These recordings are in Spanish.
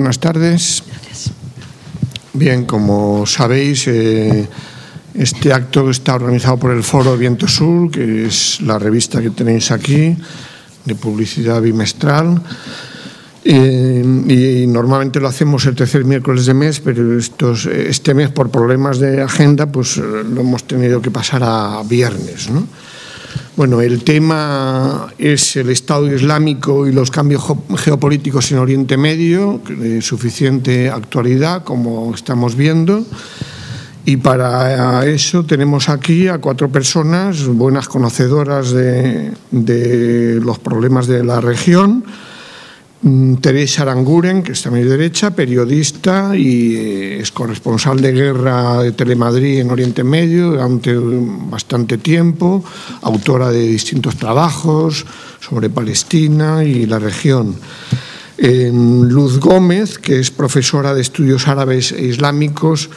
Buenas tardes. Bien, como sabéis, eh, este acto está organizado por el Foro Viento Sur, que es la revista que tenéis aquí, de publicidad bimestral. Eh, y normalmente lo hacemos el tercer miércoles de mes, pero estos, este mes por problemas de agenda pues lo hemos tenido que pasar a viernes. ¿no? Bueno, el tema es el Estado Islámico y los cambios geopolíticos en Oriente Medio, de suficiente actualidad, como estamos viendo. Y para eso tenemos aquí a cuatro personas, buenas conocedoras de, de los problemas de la región Teresa Aranguren, que está a mi derecha, periodista y eh, es corresponsal de guerra de Telemadrid en Oriente Medio durante bastante tiempo, autora de distintos trabajos sobre Palestina y la región. Luz Gómez, que es profesora de estudios árabes e islámicos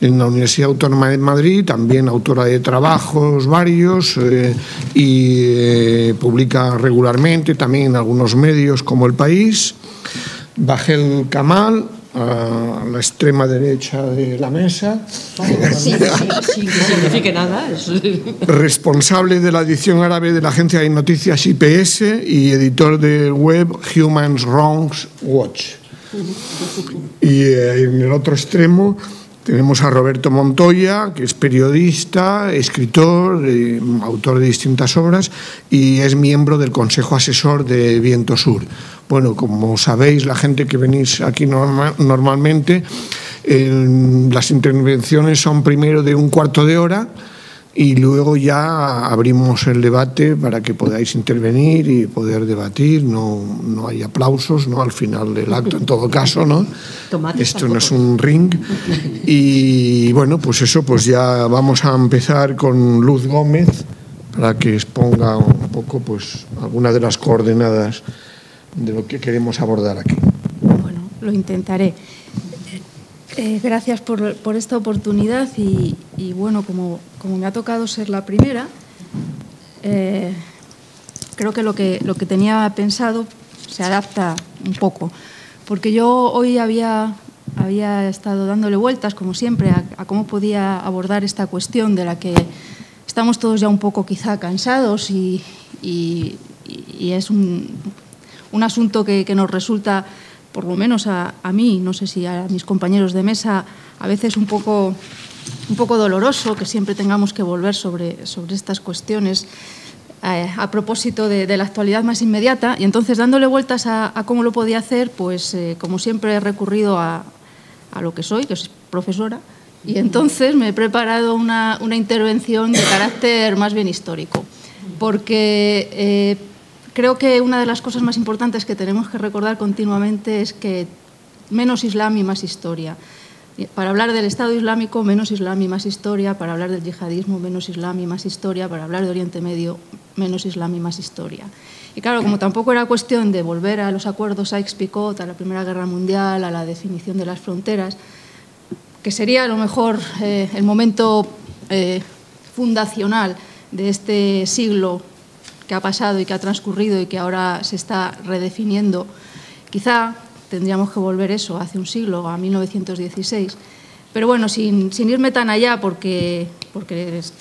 en la Universidad Autónoma de Madrid, también autora de trabajos varios eh, y eh, publica regularmente también en algunos medios como El País. Bajel Kamal, a la extrema derecha de la mesa. Sí, sí, signifique nada. Responsable de la edición árabe de la agencia de noticias IPS y editor de web Human Wrongs Watch. Y eh, en el otro extremo tenemos a Roberto Montoya, que es periodista, escritor, eh, autor de distintas obras y es miembro del Consejo Asesor de Viento Sur. Bueno, como sabéis, la gente que venís aquí norma, normalmente, eh, las intervenciones son primero de un cuarto de hora y luego ya abrimos el debate para que podáis intervenir y poder debatir. No, no hay aplausos ¿no? al final del acto, en todo caso. ¿no? Esto no es un ring. Y bueno, pues eso, pues ya vamos a empezar con Luz Gómez para que exponga un poco pues algunas de las coordenadas de lo que queremos abordar aquí. Bueno, lo intentaré. Eh, gracias por, esta oportunidad y, bueno, como, me ha tocado ser la primera, eh, creo que lo, que lo que tenía pensado se adapta un poco, porque yo hoy había, estado dándole vueltas, como siempre, a, cómo podía abordar esta cuestión de la que estamos todos ya un poco quizá cansados y, y, es un, un asunto que nos resulta por lo menos a, a, mí, no sé si a mis compañeros de mesa, a veces un poco, un poco doloroso que siempre tengamos que volver sobre, sobre estas cuestiones eh, a propósito de, la actualidad más inmediata. Y entonces, dándole vueltas a, a cómo lo podía hacer, pues eh, como siempre he recurrido a, a, lo que soy, que es profesora, y entonces me he preparado una, una intervención de carácter más bien histórico, porque eh, creo que una de las cosas más importantes que tenemos que recordar continuamente es que menos Islam y más historia. Para hablar del Estado Islámico, menos Islam y más historia. Para hablar del yihadismo, menos Islam y más historia. Para hablar de Oriente Medio, menos Islam y más historia. Y claro, como tampoco era cuestión de volver a los acuerdos Sykes-Picot, a la Primera Guerra Mundial, a la definición de las fronteras, que sería a lo mejor eh, el momento eh, fundacional de este siglo que ha pasado y que ha transcurrido y que ahora se está redefiniendo, quizá tendríamos que volver eso hace un siglo, a 1916. Pero bueno, sin, sin irme tan allá, porque, porque es,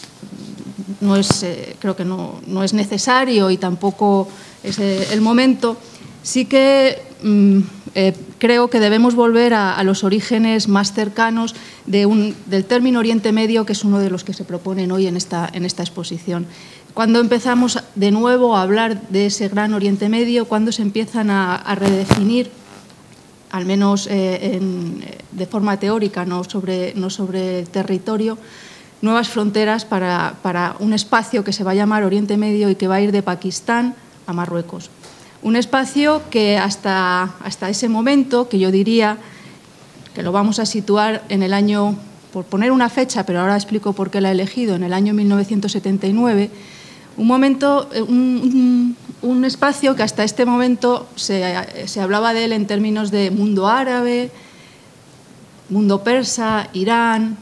no es, eh, creo que no, no, es necesario y tampoco es eh, el momento, sí que mm, eh, creo que debemos volver a, a, los orígenes más cercanos de un, del término Oriente Medio, que es uno de los que se proponen hoy en esta, en esta exposición cuando empezamos de nuevo a hablar de ese gran Oriente Medio, cuando se empiezan a, redefinir, al menos eh, en, de forma teórica, no sobre, no territorio, nuevas fronteras para, un espacio que se va a llamar Oriente Medio y que va a ir de Pakistán a Marruecos. Un espacio que hasta ese momento, que yo diría que lo vamos a situar en el año, por poner una fecha, pero ahora explico por qué la he elegido, en el año 1979, un momento, eh, un, espacio que hasta este momento se, se, hablaba de él en términos de mundo árabe, mundo persa, Irán,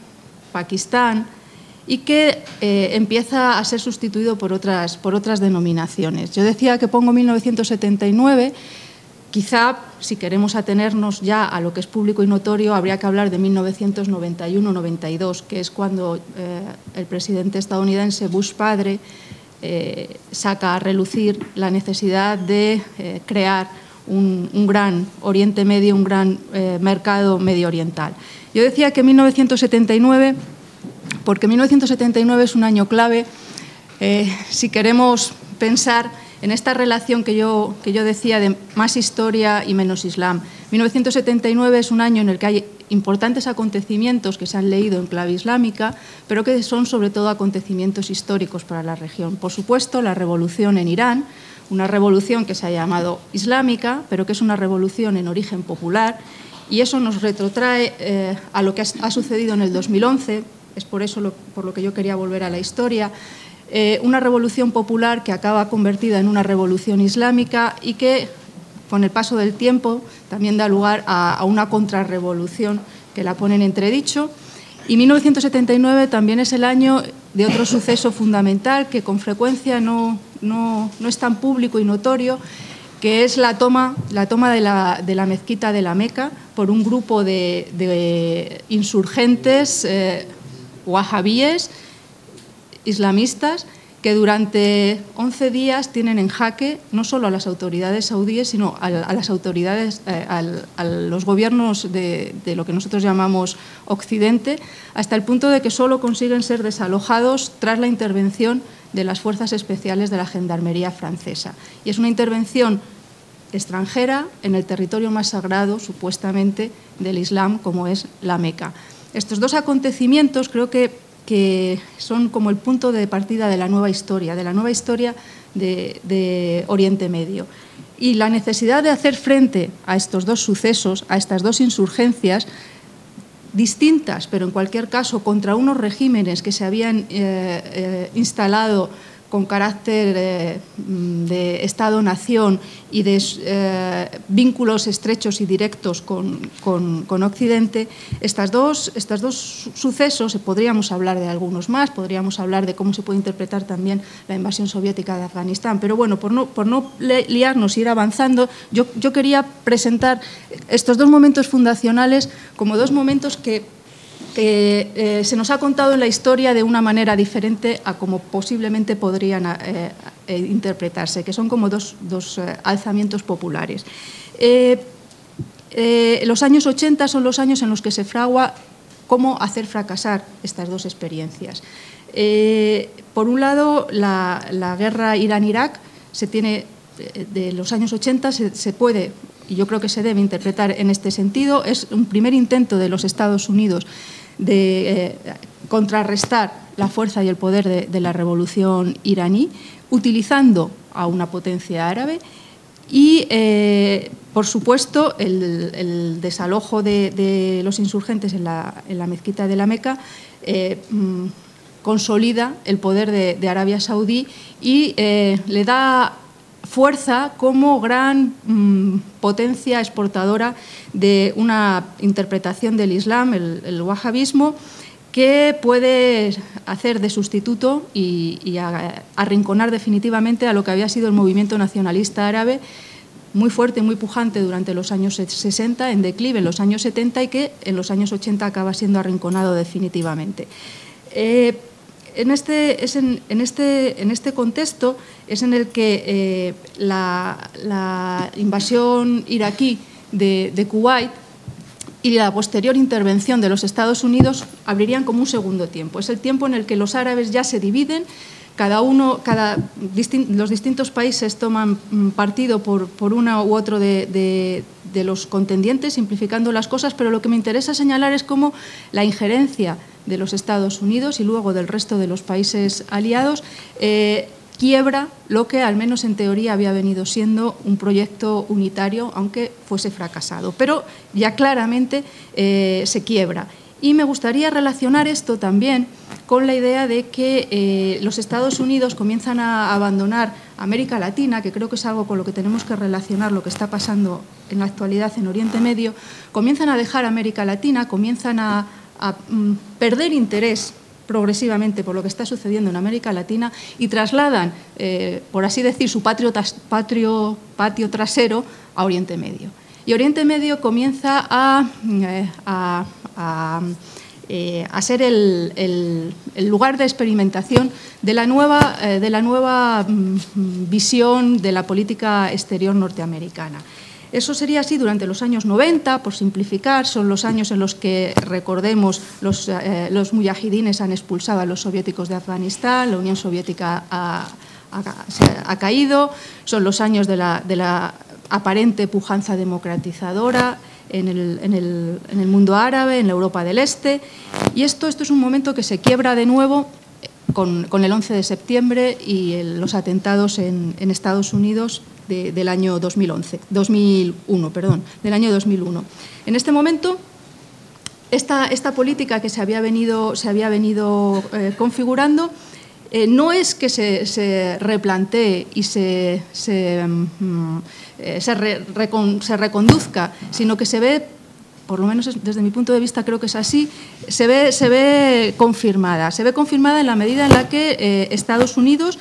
Pakistán, y que eh, empieza a ser sustituido por otras, por otras denominaciones. Yo decía que pongo 1979 Quizá, si queremos atenernos ya a lo que es público y notorio, habría que hablar de 1991-92, que es cuando eh, el presidente estadounidense Bush padre eh, saca a relucir la necesidad de eh, crear un, gran Oriente Medio, un gran mercado medio oriental. Yo decía que 1979, porque 1979 es un año clave, si queremos pensar en esta relación que yo, que yo decía de más historia y menos Islam. 1979 es un año en el que hay importantes acontecimientos que se han leído en clave islámica, pero que son sobre todo acontecimientos históricos para la región. Por supuesto, la revolución en Irán, una revolución que se ha llamado islámica, pero que es una revolución en origen popular, y eso nos retrotrae eh, a lo que ha, sucedido en el 2011, es por eso por lo que yo quería volver a la historia, eh, una revolución popular que acaba convertida en una revolución islámica y que, con el paso del tiempo, también da lugar a, una contrarrevolución que la pone en entredicho. Y 1979 también es el año de otro suceso fundamental que con frecuencia no, no, es tan público y notorio, que es la toma, la toma de, la, mezquita de la Meca por un grupo de, insurgentes eh, wahabíes islamistas que durante 11 días tienen en jaque no solo a las autoridades saudíes, sino a, las autoridades, eh, a los gobiernos de, lo que nosotros llamamos Occidente, hasta el punto de que solo consiguen ser desalojados tras la intervención de las fuerzas especiales de la Gendarmería francesa. Y es una intervención extranjera en el territorio más sagrado, supuestamente, del Islam, como es la Meca. Estos dos acontecimientos creo que que son como el punto de partida de la nueva historia, de la nueva historia de, Oriente Medio. Y la necesidad de hacer frente a estos dos sucesos, a estas dos insurgencias, distintas, pero en cualquier caso contra unos regímenes que se habían eh, eh, instalado con carácter eh, de Estado-nación y de eh, vínculos estrechos y directos con, Occidente, estas dos, estos dos sucesos, podríamos hablar de algunos más, podríamos hablar de cómo se puede interpretar también la invasión soviética de Afganistán, pero bueno, por no, por no liarnos y ir avanzando, yo, yo quería presentar estos dos momentos fundacionales como dos momentos que que eh, se nos ha contado en la historia de una manera diferente a como posiblemente podrían eh, eh, interpretarse, que son como dos, alzamientos populares. los años 80 son los años en los que se fragua cómo hacer fracasar estas dos experiencias. por un lado, la, guerra Irán-Irak se tiene de los años 80 se, puede y yo creo que se debe interpretar en este sentido. Es un primer intento de los Estados Unidos de eh, contrarrestar la fuerza y el poder de, la revolución iraní, utilizando a una potencia árabe y, eh, por supuesto, el, desalojo de, los insurgentes en la, mezquita de la Meca eh, mm, consolida el poder de, Arabia Saudí y le da fuerza como gran mm, potencia exportadora de una interpretación del Islam, el, wahabismo, que puede hacer de sustituto y, arrinconar definitivamente a lo que había sido el movimiento nacionalista árabe, muy fuerte, muy pujante durante los años 60, en declive en los años 70 y que en los años 80 acaba siendo arrinconado definitivamente. Eh, en este, es en, este, en este contexto es en el que eh, la, invasión iraquí de, Kuwait y la posterior intervención de los Estados Unidos abrirían como un segundo tiempo. Es el tiempo en el que los árabes ya se dividen, cada uno, cada, los distintos países toman mm, partido por, por uno u otro de, de, los contendientes, simplificando las cosas, pero lo que me interesa señalar es cómo la injerencia de los Estados Unidos y luego del resto de los países aliados, eh, quiebra lo que al menos en teoría había venido siendo un proyecto unitario, aunque fuese fracasado. Pero ya claramente eh, se quiebra. Y me gustaría relacionar esto también con la idea de que eh, los Estados Unidos comienzan a abandonar América Latina, que creo que es algo con lo que tenemos que relacionar lo que está pasando en la actualidad en Oriente Medio, comienzan a dejar América Latina, comienzan a, a mm, perder interés progresivamente por lo que está sucediendo en América Latina y trasladan, eh, por así decir, su patrio, patio trasero a Oriente Medio. Y Oriente Medio comienza a, eh, ser el, lugar de experimentación de la nueva, de la nueva mm, visión de la política exterior norteamericana. Eso sería así durante los años 90, por simplificar, son los años en los que, recordemos, los, eh, mujahidines han expulsado a los soviéticos de Afganistán, la Unión Soviética ha, caído, son los años de la, aparente pujanza democratizadora en el, mundo árabe, en la Europa del Este, y esto, es un momento que se quiebra de nuevo con, el 11 de septiembre y los atentados en, en Estados Unidos del año 2011, 2001, perdón, del año 2001. En este momento, esta, esta política que se había venido, se había venido eh, configurando eh, no es que se, se replantee y se, se, mm, eh, se reconduzca, sino que se ve por lo menos desde mi punto de vista creo que es así, se ve, confirmada. Se ve confirmada en la medida en la que eh, Estados Unidos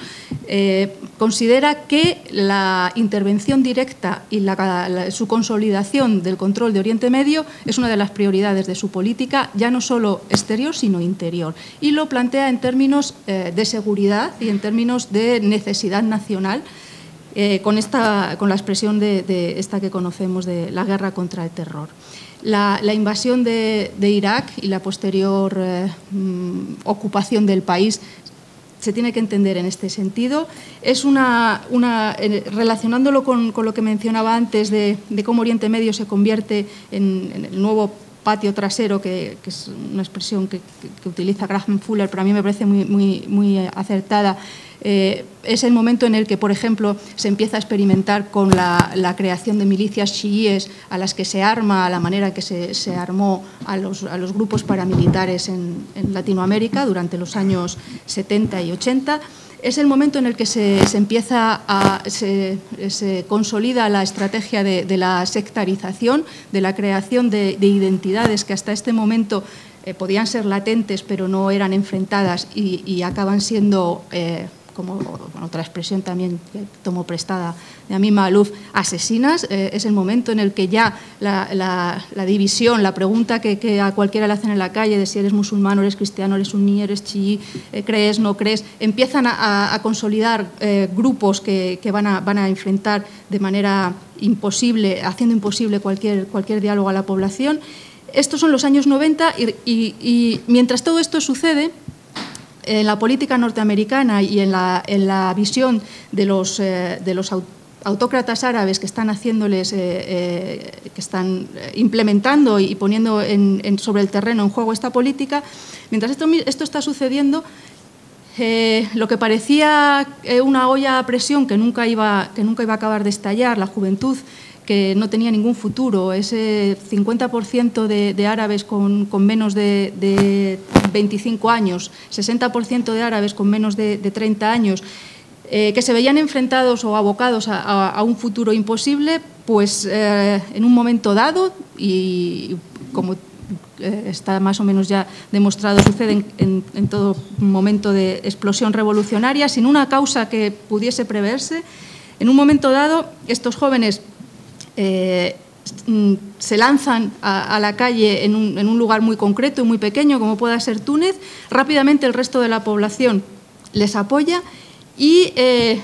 eh, considera que la intervención directa y su consolidación del control de Oriente Medio es una de las prioridades de su política, ya no solo exterior, sino interior. Y lo plantea en términos eh, de seguridad y en términos de necesidad nacional. con, la expresión de esta que conocemos de la guerra contra el terror. La, invasión de, Irak y la posterior eh, mm, ocupación del país se tiene que entender en este sentido. Es una, relacionándolo con, lo que mencionaba antes de, cómo Oriente Medio se convierte en, el nuevo patio trasero, que, es una expresión que, utiliza Graham Fuller, pero a mí me parece muy, muy, muy acertada eh, es el momento en el que, por ejemplo, se empieza a experimentar con la, creación de milicias chiíes a las que se arma a la manera que se, armó a los, grupos paramilitares en, Latinoamérica durante los años 70 y 80 es el momento en el que se, empieza a se, consolida la estrategia de, la sectarización, de la creación de, identidades que hasta este momento eh, podían ser latentes pero no eran enfrentadas y, acaban siendo eh, como otra expresión también que tomo prestada de Amin Maluf, asesinas, eh, es el momento en el que ya la, división, la pregunta que, a cualquiera le hacen en la calle de si eres musulmán o eres cristiano, eres suní, eres chií, eh, crees, no crees, empiezan a, consolidar eh, grupos que, van, a, van a enfrentar de manera imposible, haciendo imposible cualquier, cualquier diálogo a la población. Estos son los años 90 y mientras todo esto sucede, en la política norteamericana y en la, en la visión de los, eh, de los autócratas árabes que están haciéndoles, eh, eh, que están implementando y poniendo en, sobre el terreno en juego esta política, mientras esto, esto está sucediendo, lo que parecía una olla a presión que nunca, iba, que nunca iba a acabar de estallar, la juventud que no tenía ningún futuro, ese 50% de, árabes con, menos de, 25 años, 60% de árabes con menos de, 30 años, eh, que se veían enfrentados o abocados a, un futuro imposible, pues eh, en un momento dado, y como eh, está más o menos ya demostrado, sucede en, todo momento de explosión revolucionaria, sin una causa que pudiese preverse, en un momento dado estos jóvenes eh, mm, se lanzan a, la calle en un, lugar muy concreto y muy pequeño, como pueda ser Túnez, rápidamente el resto de la población les apoya y eh,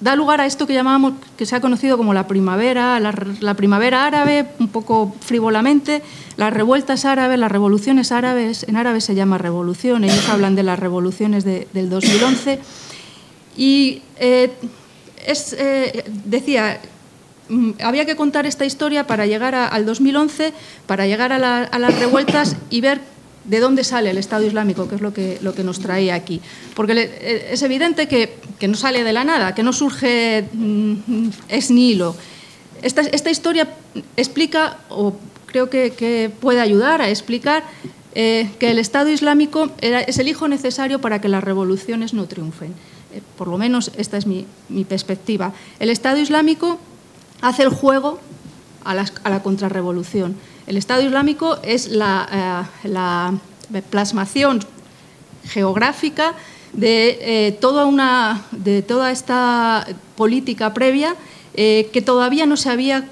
da lugar a esto que llamamos, que se ha conocido como la primavera, la, primavera árabe, un poco frívolamente, las revueltas árabes, las revoluciones árabes, en árabe se llama revolución, ellos hablan de las revoluciones del 2011, y eh, decía, había que contar esta historia para llegar al 2011, para llegar a, las revueltas y ver de dónde sale el Estado Islámico, que es lo que, lo que nos traía aquí. Porque eh, es evidente que, no sale de la nada, que no surge mm, es nihilo. Esta, esta, historia explica, o creo que, puede ayudar a explicar, eh, que el Estado Islámico es el hijo necesario para que las revoluciones no triunfen. Eh, por lo menos esta es mi, mi perspectiva. El Estado Islámico hace el juego a la, contrarrevolución. El Estado Islámico es la, eh, plasmación geográfica de, eh, toda una, de toda esta política previa eh, que todavía no se, había,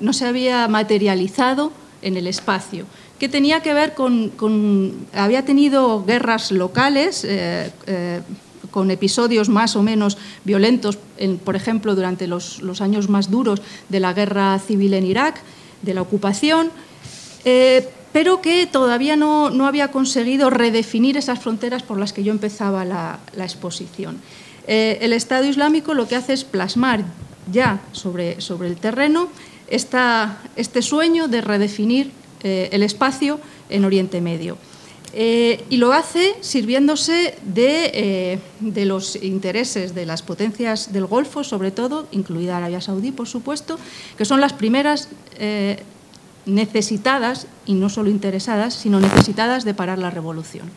no se había materializado en el espacio que tenía que ver con, había tenido guerras locales con episodios más o menos violentos, por ejemplo, durante los, años más duros de la guerra civil en Irak, de la ocupación, pero que todavía no, había conseguido redefinir esas fronteras por las que yo empezaba la, exposición. Eh, el Estado Islámico lo que hace es plasmar ya sobre, sobre el terreno este sueño de redefinir eh, el espacio en Oriente Medio. Eh, y lo hace sirviéndose de, de, los intereses de las potencias del Golfo, sobre todo, incluida Arabia Saudí, por supuesto, que son las primeras necesitadas, y no solo interesadas, sino necesitadas de parar la revolución.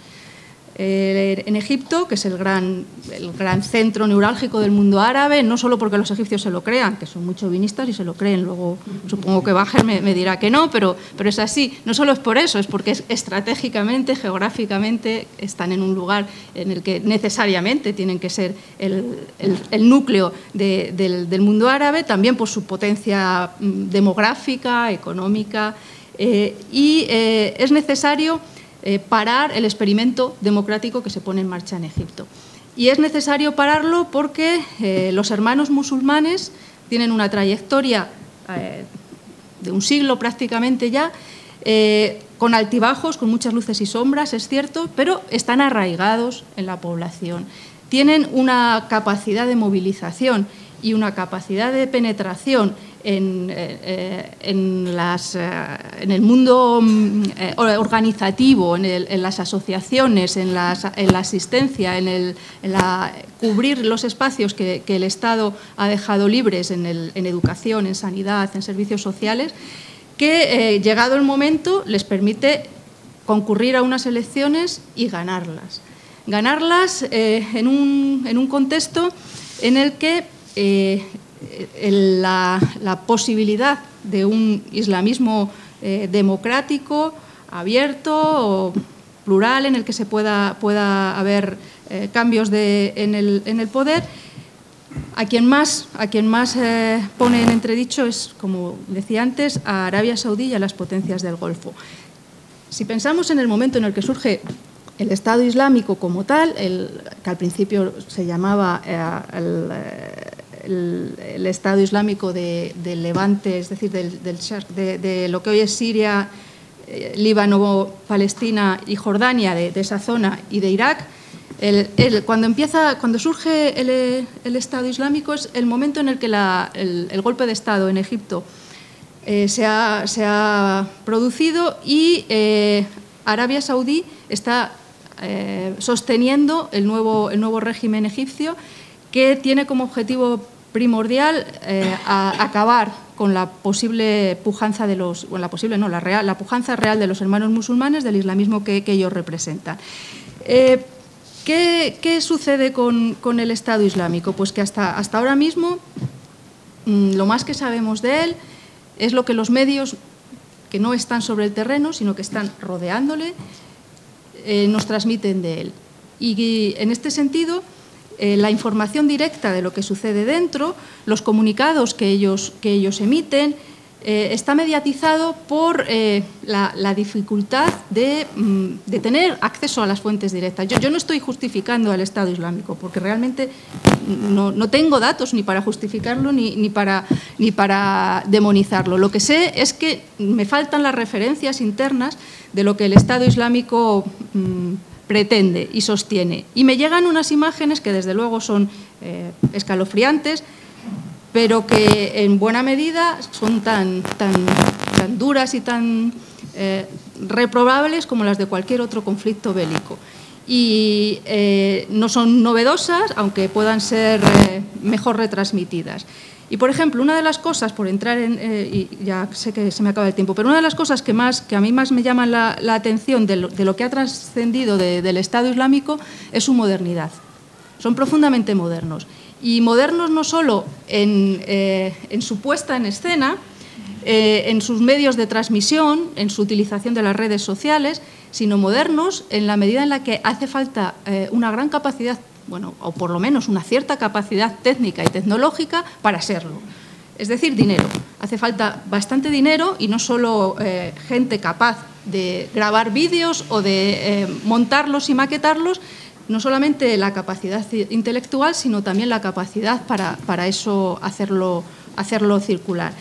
En Egipto, que es el gran, el gran centro neurálgico del mundo árabe, no solo porque los egipcios se lo crean, que son muy chauvinistas y se lo creen, luego supongo que Bajer me, dirá que no, pero, pero es así. No solo es por eso, es porque estratégicamente, geográficamente, están en un lugar en el que necesariamente tienen que ser el, el, núcleo del, del, mundo árabe, también por su potencia mm, demográfica, económica, eh, y eh, es necesario eh, parar el experimento democrático que se pone en marcha en Egipto. Y es necesario pararlo porque eh, los hermanos musulmanes tienen una trayectoria eh, de un siglo prácticamente ya, con altibajos, con muchas luces y sombras, es cierto, pero están arraigados en la población. Tienen una capacidad de movilización y una capacidad de penetración en, eh, las, eh, en el mundo mm, eh, organizativo, en, las asociaciones, en, la asistencia, en, el, cubrir los espacios que, el Estado ha dejado libres en, educación, en sanidad, en servicios sociales, que llegado el momento les permite concurrir a unas elecciones y ganarlas. Ganarlas un, en, un, contexto en el que la, posibilidad de un islamismo eh, democrático, abierto, plural, en el que se pueda, pueda haber eh, cambios en, el, poder. A quien más, a quien más eh, pone en entredicho es, como decía antes, a Arabia Saudí y a las potencias del Golfo. Si pensamos en el momento en el que surge el Estado Islámico como tal, el, que al principio se llamaba el, el, Estado Islámico del Levante, es decir, del, de, lo que hoy es Siria, eh, Líbano, Palestina y Jordania, de, esa zona, y de Irak, cuando, empieza, cuando surge el, Estado Islámico es el momento en el que el, golpe de Estado en Egipto eh, se, ha, producido y eh, Arabia Saudí está sosteniendo el nuevo, el nuevo régimen egipcio que tiene como objetivo primordial eh, a acabar con la posible pujanza de los, la posible no, la, real, la pujanza real de los hermanos musulmanes del islamismo que, ellos representan. Eh, ¿qué, sucede con, el Estado Islámico? Pues que hasta, hasta ahora mismo mm, lo más que sabemos de él es lo que los medios que no están sobre el terreno, sino que están rodeándole, eh, nos transmiten de él. Y en este sentido, eh, la información directa de lo que sucede dentro, los comunicados que ellos, que ellos emiten, eh, está mediatizado por eh, la, dificultad mm, de, tener acceso a las fuentes directas. Yo, no estoy justificando al Estado Islámico, porque realmente no, tengo datos ni para justificarlo ni, ni, para, ni para demonizarlo. Lo que sé es que me faltan las referencias internas de lo que el Estado Islámico... Mm, pretende y sostiene. Y me llegan unas imágenes que desde luego son eh, escalofriantes, pero que en buena medida son tan, tan, tan duras y tan eh, reprobables como las de cualquier otro conflicto bélico. Y eh, no son novedosas, aunque puedan ser mejor retransmitidas. Y, por ejemplo, una de las cosas, por entrar en, eh, y ya sé que se me acaba el tiempo, pero una de las cosas que, más, que a mí más me llaman la, atención de lo, que ha trascendido del Estado Islámico es su modernidad. Son profundamente modernos. Y modernos no solo en, eh, su puesta en escena, eh, en sus medios de transmisión, en su utilización de las redes sociales, sino modernos en la medida en la que hace falta una gran capacidad, bueno, o por lo menos una cierta capacidad técnica y tecnológica para serlo. Es decir, dinero. Hace falta bastante dinero y no solo eh, gente capaz de grabar vídeos o de montarlos y maquetarlos, no solamente la capacidad intelectual, sino también la capacidad para, para eso hacerlo, hacerlo circular.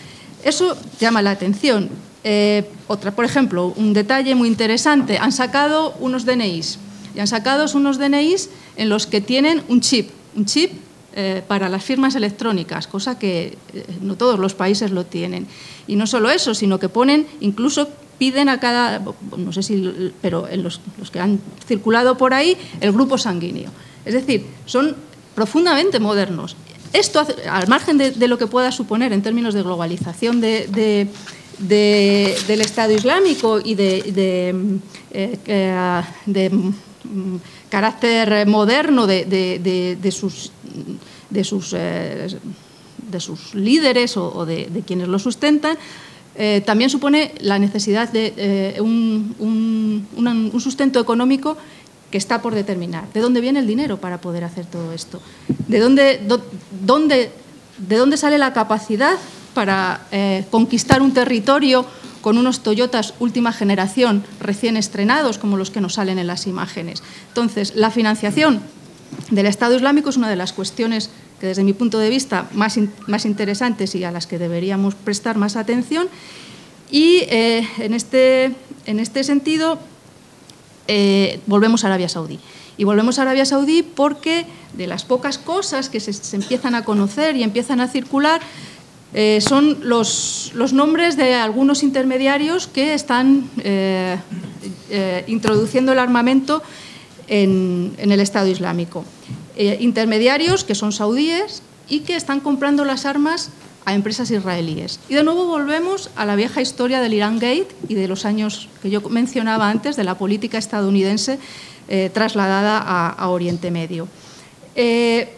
Eso llama la atención. Eh, otra, por ejemplo, un detalle muy interesante, han sacado unos DNIs y han sacado unos DNIs en los que tienen un chip, un chip eh, para las firmas electrónicas, cosa que eh, no todos los países lo tienen. Y no solo eso, sino que ponen, incluso piden a cada, no sé si, pero en los, que han circulado por ahí, el grupo sanguíneo. Es decir, son profundamente modernos esto, al margen de, lo que pueda suponer en términos de globalización del Estado Islámico y de, eh, carácter moderno de, sus, eh, líderes o, de, quienes lo sustentan, también supone la necesidad de un, sustento económico que está por determinar. ¿De dónde viene el dinero para poder hacer todo esto? ¿De dónde, de dónde sale la capacidad para eh, conquistar un territorio con unos Toyotas última generación recién estrenados, como los que nos salen en las imágenes? Entonces, la financiación del Estado Islámico es una de las cuestiones que desde mi punto de vista más, más interesantes y a las que deberíamos prestar más atención. Y eh, en, este, en este sentido, eh, volvemos a Arabia Saudí. Y volvemos a Arabia Saudí porque de las pocas cosas que se, empiezan a conocer y empiezan a circular eh, son los, nombres de algunos intermediarios que están eh, introduciendo el armamento en, en el Estado Islámico. intermediarios que son saudíes y que están comprando las armas a empresas israelíes. Y de nuevo volvemos a la vieja historia del Iran Gate y de los años que yo mencionaba antes de la política estadounidense eh, trasladada a, Oriente Medio. Eh,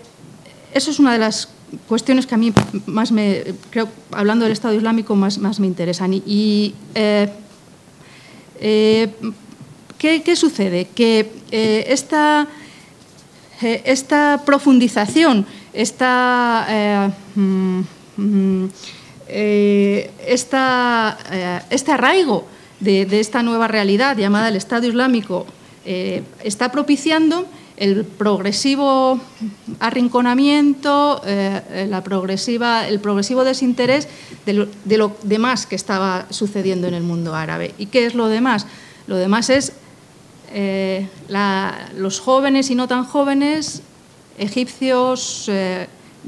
eso es una de las cuestiones que a mí más me, creo, hablando del Estado Islámico, más, más me interesan. Y, eh, ¿qué, sucede? Que esta, esta profundización, esta mm, eh, eh, este arraigo de, esta nueva realidad llamada el Estado Islámico eh, está propiciando el progresivo arrinconamiento, la progresiva, el progresivo desinterés de lo, demás que estaba sucediendo en el mundo árabe. ¿Y qué es lo demás? Lo demás es los jóvenes y no tan jóvenes, egipcios,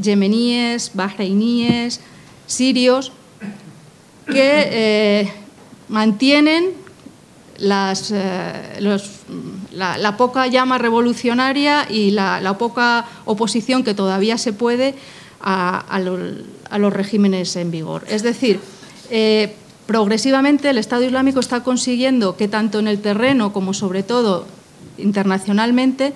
yemeníes, bahreiníes, sirios, que eh, mantienen las, eh, la, poca llama revolucionaria y la, poca oposición que todavía se puede a, los regímenes en vigor. Es decir, eh, progresivamente el Estado Islámico está consiguiendo que tanto en el terreno como sobre todo internacionalmente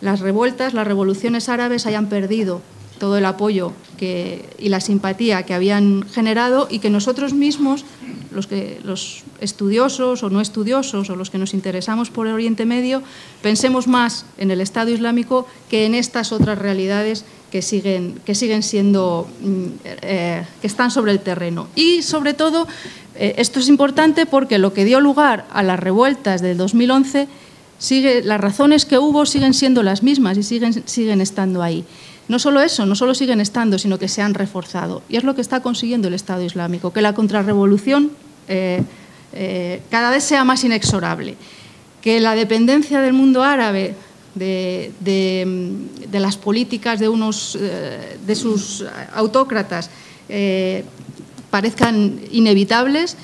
las revueltas, las revoluciones árabes hayan perdido todo el apoyo y la simpatía que habían generado y que nosotros mismos, los, que, los estudiosos o no estudiosos o los que nos interesamos por el Oriente Medio, pensemos más en el Estado Islámico que en estas otras realidades que siguen, que siguen siendo, mm, eh, que están sobre el terreno. Y sobre todo, eh, esto es importante porque lo que dio lugar a las revueltas del 2011, sigue, las razones que hubo siguen siendo las mismas y siguen, siguen estando ahí. No solo eso, no solo siguen estando, sino que se han reforzado. Y es lo que está consiguiendo el Estado Islámico, que la contrarrevolución eh, eh, cada vez sea más inexorable, que la dependencia del mundo árabe de, las políticas de, unos, eh, de sus autócratas parezcan inevitables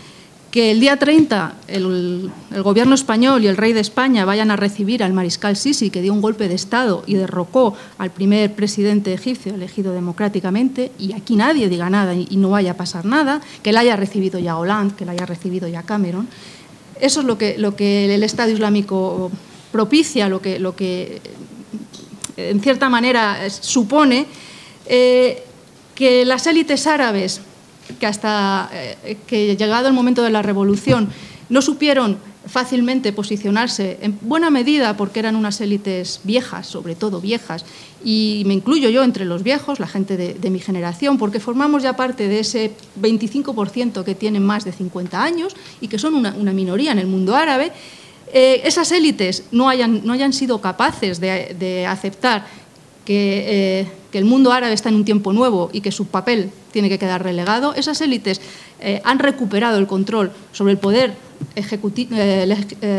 que el día 30 el, gobierno español y el rey de España vayan a recibir al mariscal Sisi, que dio un golpe de Estado y derrocó al primer presidente egipcio elegido democráticamente, y aquí nadie diga nada y, no vaya a pasar nada, que la haya recibido ya Hollande, que la haya recibido ya Cameron. Eso es lo que, lo que el Estado Islámico propicia, lo que, lo que en cierta manera supone eh, que las élites árabes que hasta eh, que llegado el momento de la revolución no supieron fácilmente posicionarse, en buena medida porque eran unas élites viejas, sobre todo viejas, y me incluyo yo entre los viejos, la gente de, mi generación, porque formamos ya parte de ese 25% que tienen más de 50 años y que son una, minoría en el mundo árabe, eh, esas élites no hayan, no hayan sido capaces de, aceptar que, eh, que, el mundo árabe está en un tiempo nuevo y que su papel tiene que quedar relegado, esas élites eh, han recuperado el control sobre el poder eh,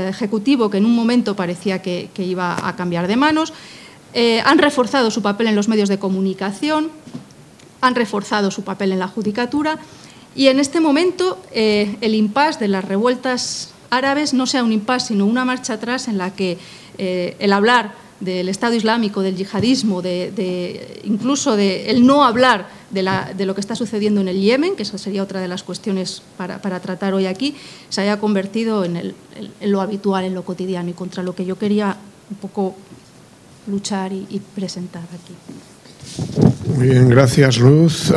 ejecutivo que en un momento parecía que, iba a cambiar de manos, han reforzado su papel en los medios de comunicación, han reforzado su papel en la judicatura y en este momento el impasse de las revueltas árabes no sea un impasse, sino una marcha atrás en la que el hablar del Estado Islámico, del yihadismo, de, incluso de el no hablar de, lo que está sucediendo en el Yemen, que esa sería otra de las cuestiones para, tratar hoy aquí, se haya convertido en, lo habitual, en lo cotidiano y contra lo que yo quería un poco luchar y, presentar aquí. Muy bien, gracias Luz.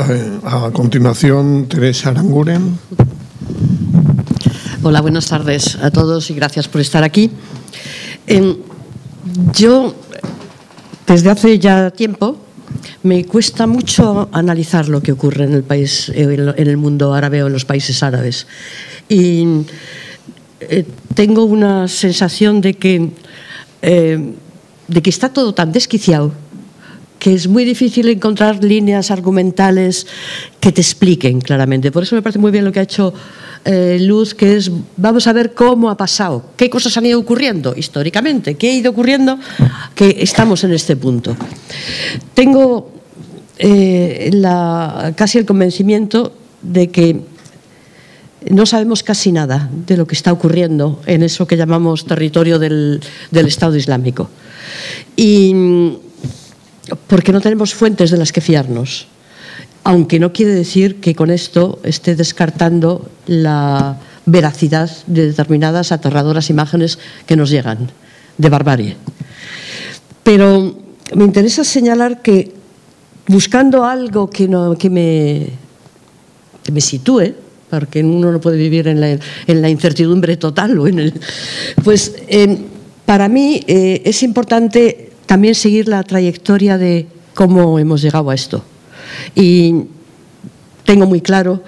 A, continuación, Teresa Aranguren. Hola, buenas tardes a todos y gracias por estar aquí. Yo, desde hace ya tiempo, me cuesta mucho analizar lo que ocurre en el país, en el mundo árabe o en los países árabes. Y eh, tengo una sensación de que, eh, de que está todo tan desquiciado que es muy difícil encontrar líneas argumentales que te expliquen claramente. Por eso me parece muy bien lo que ha hecho eh, Luz, que es, vamos a ver cómo ha pasado, qué cosas han ido ocurriendo históricamente, qué ha ido ocurriendo que estamos en este punto. Tengo eh, casi el convencimiento de que no sabemos casi nada de lo que está ocurriendo en eso que llamamos territorio del, del Estado Islámico. Y porque no tenemos fuentes de las que fiarnos aunque no quiere decir que con esto esté descartando la veracidad de determinadas aterradoras imágenes que nos llegan de barbarie. Pero me interesa señalar que buscando algo que, me, me sitúe, porque uno no puede vivir en la, incertidumbre total, o en el, pues eh, para mí eh, es importante también seguir la trayectoria de cómo hemos llegado a esto. Y tengo muy claro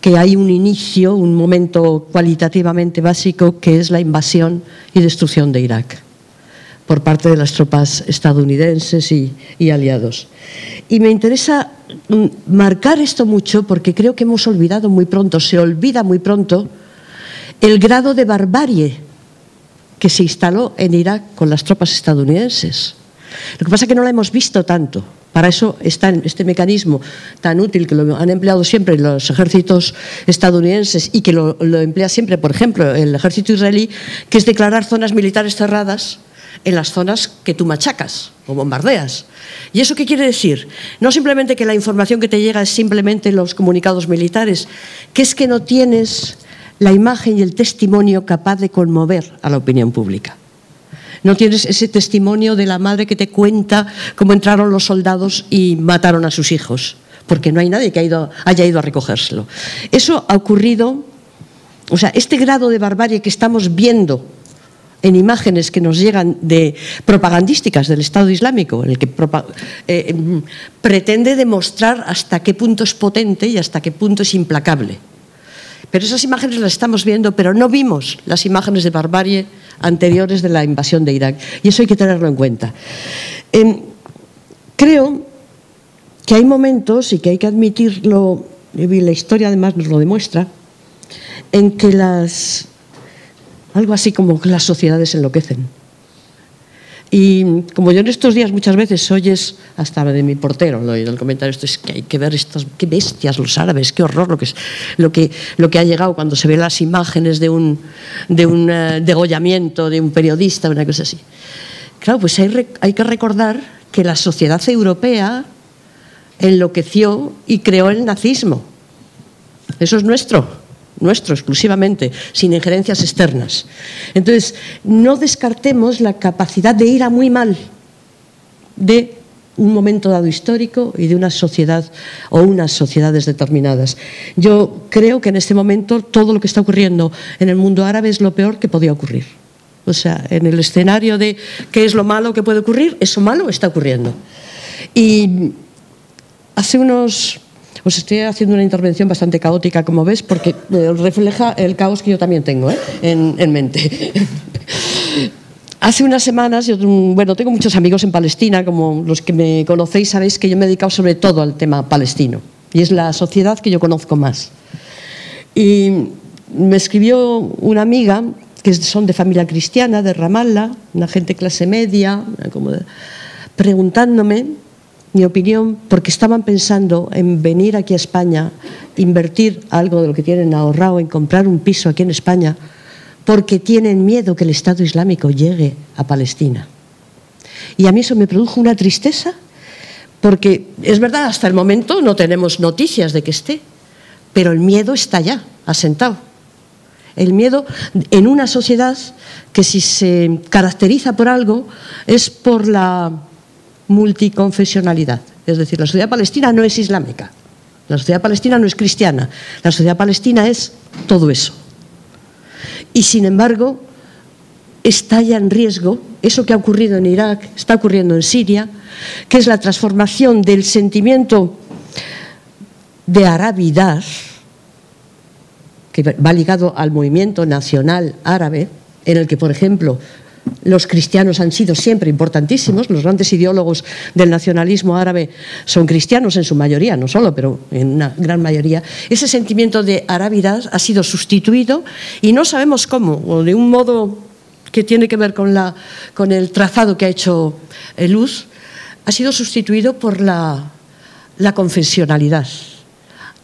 que hay un inicio, un momento cualitativamente básico, que es la invasión y destrucción de Irak por parte de las tropas estadounidenses y, aliados. Y me interesa mm, marcar esto mucho porque creo que hemos olvidado muy pronto, se olvida muy pronto, el grado de barbarie que se instaló en Irak con las tropas estadounidenses. Lo que pasa es que no la hemos visto tanto. Para eso está este mecanismo tan útil que lo han empleado siempre los ejércitos estadounidenses y que lo, emplea siempre, por ejemplo, el ejército israelí, que es declarar zonas militares cerradas en las zonas que tú machacas o bombardeas. ¿Y eso qué quiere decir? No simplemente que la información que te llega es simplemente los comunicados militares, que es que no tienes la imagen y el testimonio capaz de conmover a la opinión pública. No tienes ese testimonio de la madre que te cuenta cómo entraron los soldados y mataron a sus hijos, porque no hay nadie que haya ido a recogérselo. Eso ha ocurrido, o sea, este grado de barbarie que estamos viendo en imágenes que nos llegan de propagandísticas del Estado Islámico, el que eh, mm, pretende demostrar hasta qué punto es potente y hasta qué punto es implacable. Pero esas imágenes las estamos viendo, pero no vimos las imágenes de barbarie anteriores de la invasión de Irak. Y eso hay que tenerlo en cuenta. Em, creo que hay momentos, y que hay que admitirlo, y la historia además nos lo demuestra, en que las, algo así como que las sociedades enloquecen y como yo en estos días muchas veces oyes, hasta de mi portero, lo oído el comentario, esto es que hay que ver estas, qué bestias los árabes, qué horror lo que, es, lo que, lo que ha llegado cuando se ven las imágenes de un, de un eh, degollamiento de un periodista, una cosa así. Claro, pues hay, hay que recordar que la sociedad europea enloqueció y creó el nazismo. Eso es nuestro nuestro exclusivamente, sin injerencias externas. Entonces, no descartemos la capacidad de ir a muy mal de un momento dado histórico y de una sociedad o unas sociedades determinadas. Yo creo que en este momento todo lo que está ocurriendo en el mundo árabe es lo peor que podía ocurrir. O sea, en el escenario de qué es lo malo que puede ocurrir, eso malo está ocurriendo. Y hace unos os estoy haciendo una intervención bastante caótica, como ves, porque eh, refleja el caos que yo también tengo ¿eh? en, mente. Hace unas semanas, yo, bueno, tengo muchos amigos en Palestina, como los que me conocéis sabéis que yo me he dedicado sobre todo al tema palestino, y es la sociedad que yo conozco más. Y me escribió una amiga, que son de familia cristiana, de Ramallah, una gente clase media, como preguntándome mi opinión, porque estaban pensando en venir aquí a España, invertir algo de lo que tienen ahorrado en comprar un piso aquí en España, porque tienen miedo que el Estado Islámico llegue a Palestina. Y a mí eso me produjo una tristeza, porque es verdad, hasta el momento no tenemos noticias de que esté, pero el miedo está ya, asentado. El miedo en una sociedad que si se caracteriza por algo es por la multiconfesionalidad. Es decir, la sociedad palestina no es islámica, la sociedad palestina no es cristiana, la sociedad palestina es todo eso. Y sin embargo, está ya en riesgo eso que ha ocurrido en Irak, está ocurriendo en Siria, que es la transformación del sentimiento de arabidad, que va ligado al movimiento nacional árabe, en el que, por ejemplo, los cristianos han sido siempre importantísimos, los grandes ideólogos del nacionalismo árabe son cristianos en su mayoría, no solo, pero en una gran mayoría. Ese sentimiento de arabidad ha sido sustituido y no sabemos cómo, o de un modo que tiene que ver con, el trazado que ha hecho Luz, ha sido sustituido por la, confesionalidad.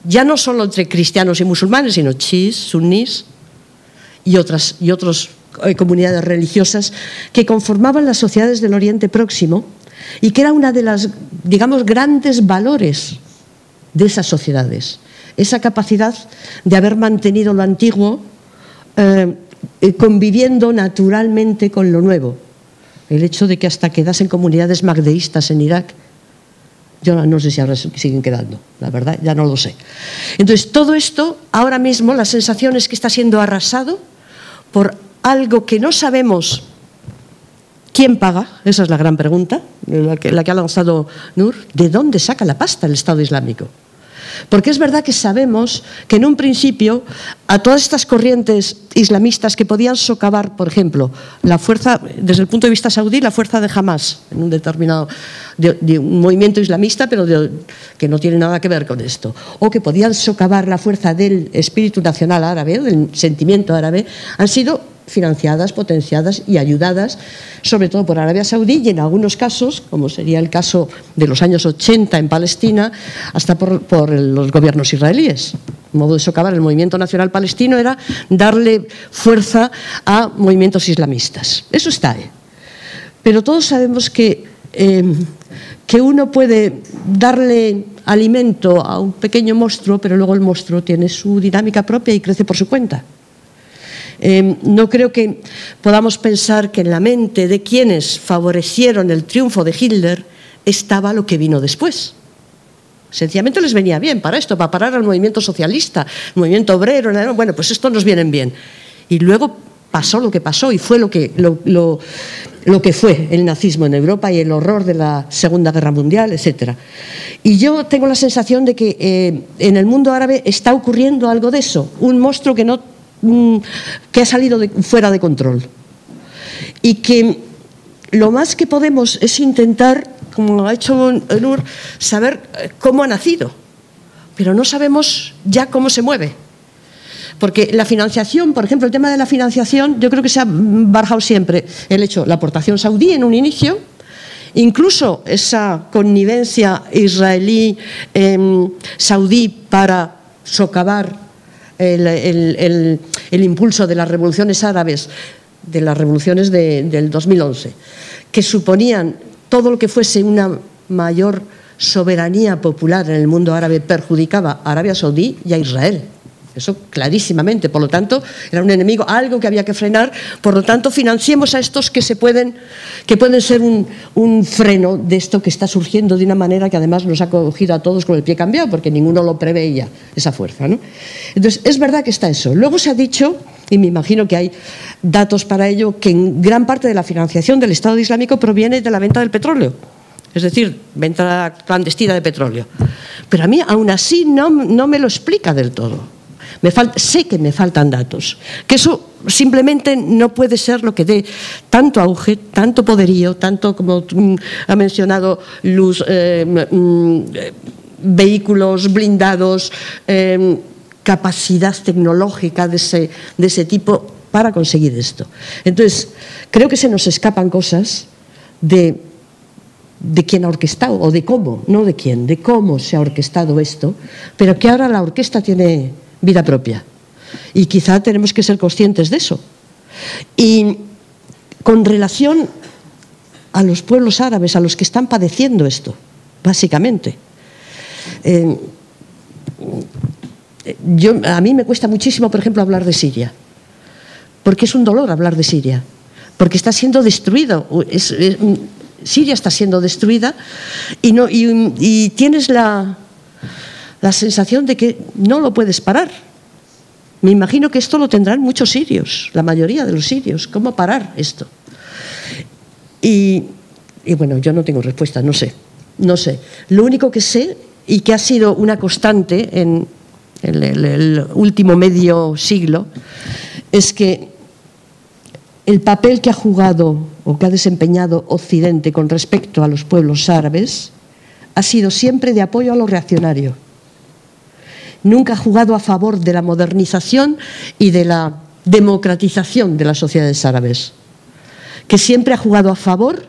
Ya no solo entre cristianos y musulmanes, sino chiís, sunís y, otras, y otros eh, comunidades religiosas que conformaban las sociedades del Oriente Próximo y que era una de las, digamos, grandes valores de esas sociedades. Esa capacidad de haber mantenido lo antiguo eh, eh, conviviendo naturalmente con lo nuevo. El hecho de que hasta quedasen comunidades magdeístas en Irak, yo no sé si ahora siguen quedando, la verdad, ya no lo sé. Entonces, todo esto, ahora mismo, la sensación es que está siendo arrasado por algo que no sabemos quién paga, esa es la gran pregunta, la que, la que ha lanzado Nur, ¿de dónde saca la pasta el Estado Islámico? Porque es verdad que sabemos que en un principio a todas estas corrientes islamistas que podían socavar, por ejemplo, la fuerza, desde el punto de vista saudí, la fuerza de Hamas, en un determinado de, un movimiento islamista, pero que no tiene nada que ver con esto, o que podían socavar la fuerza del espíritu nacional árabe, del sentimiento árabe, han sido financiadas, potenciadas y ayudadas, sobre todo por Arabia Saudí y en algunos casos, como sería el caso de los años 80 en Palestina, hasta por, los gobiernos israelíes. Un modo de socavar el movimiento nacional palestino era darle fuerza a movimientos islamistas. Eso está. ahí. Pero todos sabemos que, eh, que uno puede darle alimento a un pequeño monstruo, pero luego el monstruo tiene su dinámica propia y crece por su cuenta. Em, no creo que podamos pensar que en la mente de quienes favorecieron el triunfo de Hitler estaba lo que vino después. Sencillamente les venía bien para esto, para parar al movimiento socialista, movimiento obrero. Bueno, pues esto nos viene bien. Y luego pasó lo que pasó y fue lo que, lo, que fue el nazismo en Europa y el horror de la Segunda Guerra Mundial, etc. Y yo tengo la sensación de que eh, en el mundo árabe está ocurriendo algo de eso, un monstruo que no que ha salido fuera de control. Y que lo más que podemos es intentar, como ha hecho Nur, saber eh, cómo ha nacido, pero no sabemos ya cómo se mueve. Porque la financiación, por ejemplo, el tema de la financiación, yo creo que se ha barajado siempre el hecho, la aportación saudí en un inicio, incluso esa connivencia israelí-saudí em, para socavar el, impulso de las revoluciones árabes, de las revoluciones del 2011, que suponían todo lo que fuese una mayor soberanía popular en el mundo árabe perjudicaba a Arabia Saudí y a Israel. Eso clarísimamente. Por lo tanto, era un enemigo, algo que había que frenar. Por lo tanto, financiemos a estos que se pueden, que pueden ser un, freno de esto que está surgiendo de una manera que además nos ha cogido a todos con el pie cambiado, porque ninguno lo preveía, esa fuerza. Entonces, es verdad que está eso. Luego se ha dicho, y me imagino que hay datos para ello, que en gran parte de la financiación del Estado Islámico proviene de la venta del petróleo es decir, venta clandestina de petróleo. Pero a mí aún así no, no me lo explica del todo. Me sé que me faltan datos, que eso simplemente no puede ser lo que dé tanto auge, tanto poderío, tanto como ha mencionado Luz, eh, mm, vehículos blindados, eh, capacidad tecnológica de ese, de ese tipo para conseguir esto. Entonces, creo que se nos escapan cosas de de quién ha orquestado o de cómo, no de quién, de cómo se ha orquestado esto, pero que ahora la orquesta tiene vida propia. Y quizá tenemos que ser conscientes de eso. Y con relación a los pueblos árabes, a los que están padeciendo esto, básicamente. Eh, yo, a mí me cuesta muchísimo, por ejemplo, hablar de Siria, porque es un dolor hablar de Siria, porque está siendo destruido. Siria está siendo destruida y, no, y, tienes la, la sensación de que no lo puedes parar. Me imagino que esto lo tendrán muchos sirios, la mayoría de los sirios. ¿Cómo parar esto? Y, bueno, yo no tengo respuesta, no sé, no sé. Lo único que sé y que ha sido una constante en el último medio siglo es que el papel que ha jugado o que ha desempeñado Occidente con respecto a los pueblos árabes ha sido siempre de apoyo a lo reaccionario. Nunca ha jugado a favor de la modernización y de la democratización de las sociedades árabes, que siempre ha jugado a favor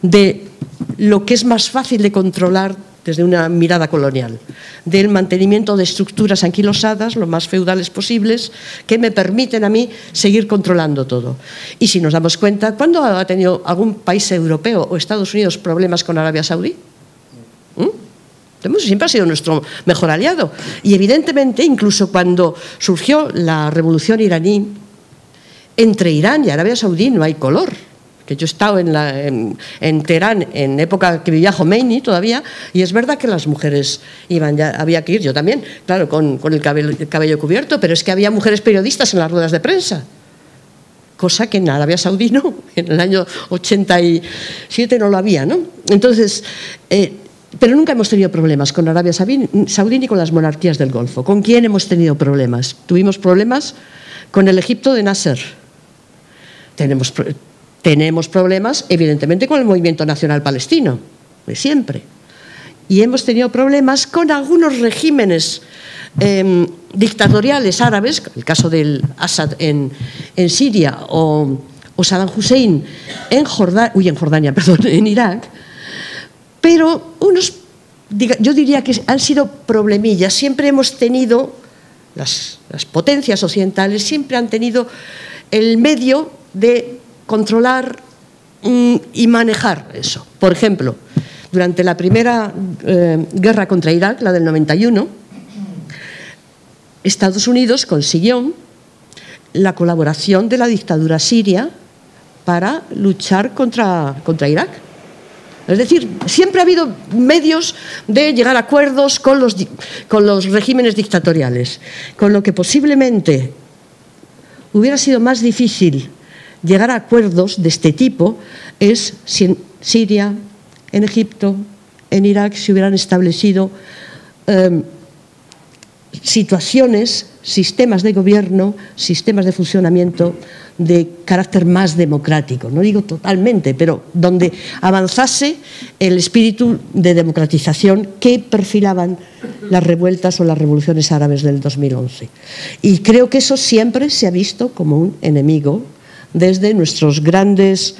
de lo que es más fácil de controlar desde una mirada colonial, del mantenimiento de estructuras anquilosadas, lo más feudales posibles, que me permiten a mí seguir controlando todo. Y si nos damos cuenta, ¿cuándo ha tenido algún país europeo o Estados Unidos problemas con Arabia Saudí? ¿Mm? Siempre ha sido nuestro mejor aliado. Y evidentemente, incluso cuando surgió la revolución iraní, entre Irán y Arabia Saudí no hay color que yo he estado en, en, Teherán en época que vivía Khomeini todavía, y es verdad que las mujeres iban ya, había que ir, yo también, claro, con, con el, cabello, cubierto, pero es que había mujeres periodistas en las ruedas de prensa, cosa que en Arabia Saudí no, en el año 87 no lo había, ¿no? Entonces, eh, pero nunca hemos tenido problemas con Arabia Saudí ni con las monarquías del Golfo. ¿Con quién hemos tenido problemas? Tuvimos problemas con el Egipto de Nasser. Tenemos problemas, evidentemente, con el movimiento nacional palestino, de siempre. Y hemos tenido problemas con algunos regímenes em, dictatoriales árabes, el caso del Assad en, Siria o, Saddam Hussein en Jordania, uy, en Jordania, perdón, en Irak, pero unos, yo diría que han sido problemillas. Siempre hemos tenido, las potencias occidentales siempre han tenido el medio de controlar mm, y manejar eso. Por ejemplo, durante la primera eh, guerra contra Irak, la del 91, Estados Unidos consiguió la colaboración de la dictadura siria para luchar contra, contra Irak. Es decir, siempre ha habido medios de llegar a acuerdos con los, con los regímenes dictatoriales, con lo que posiblemente hubiera sido más difícil llegar a acuerdos de este tipo es si en Siria, en Egipto, en Irak se hubieran establecido em, situaciones, sistemas de gobierno, sistemas de funcionamiento de carácter más democrático, no digo totalmente, pero donde avanzase el espíritu de democratización que perfilaban las revueltas o las revoluciones árabes del 2011. Y creo que eso siempre se ha visto como un enemigo desde nuestros grandes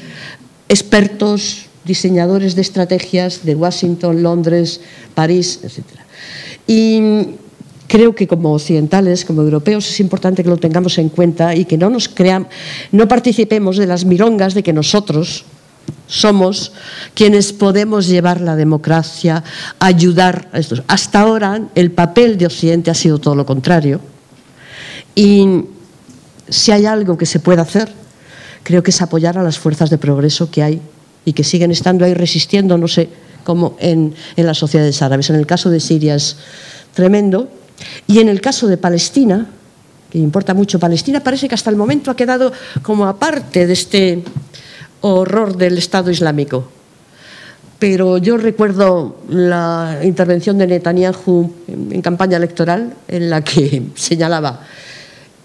expertos, diseñadores de estrategias de Washington, Londres, París, etc. Y creo que como occidentales, como europeos, es importante que lo tengamos en cuenta y que no nos crean, no participemos de las mirongas de que nosotros somos quienes podemos llevar la democracia, ayudar a estos. Hasta ahora el papel de Occidente ha sido todo lo contrario Y si hay algo que se puede hacer, creo que es apoyar a las fuerzas de progreso que hay y que siguen estando ahí resistiendo, no sé cómo, en, en las sociedades árabes. En el caso de Siria es tremendo. Y en el caso de Palestina, que importa mucho Palestina, parece que hasta el momento ha quedado como aparte de este horror del Estado Islámico. Pero yo recuerdo la intervención de Netanyahu en campaña electoral en la que señalaba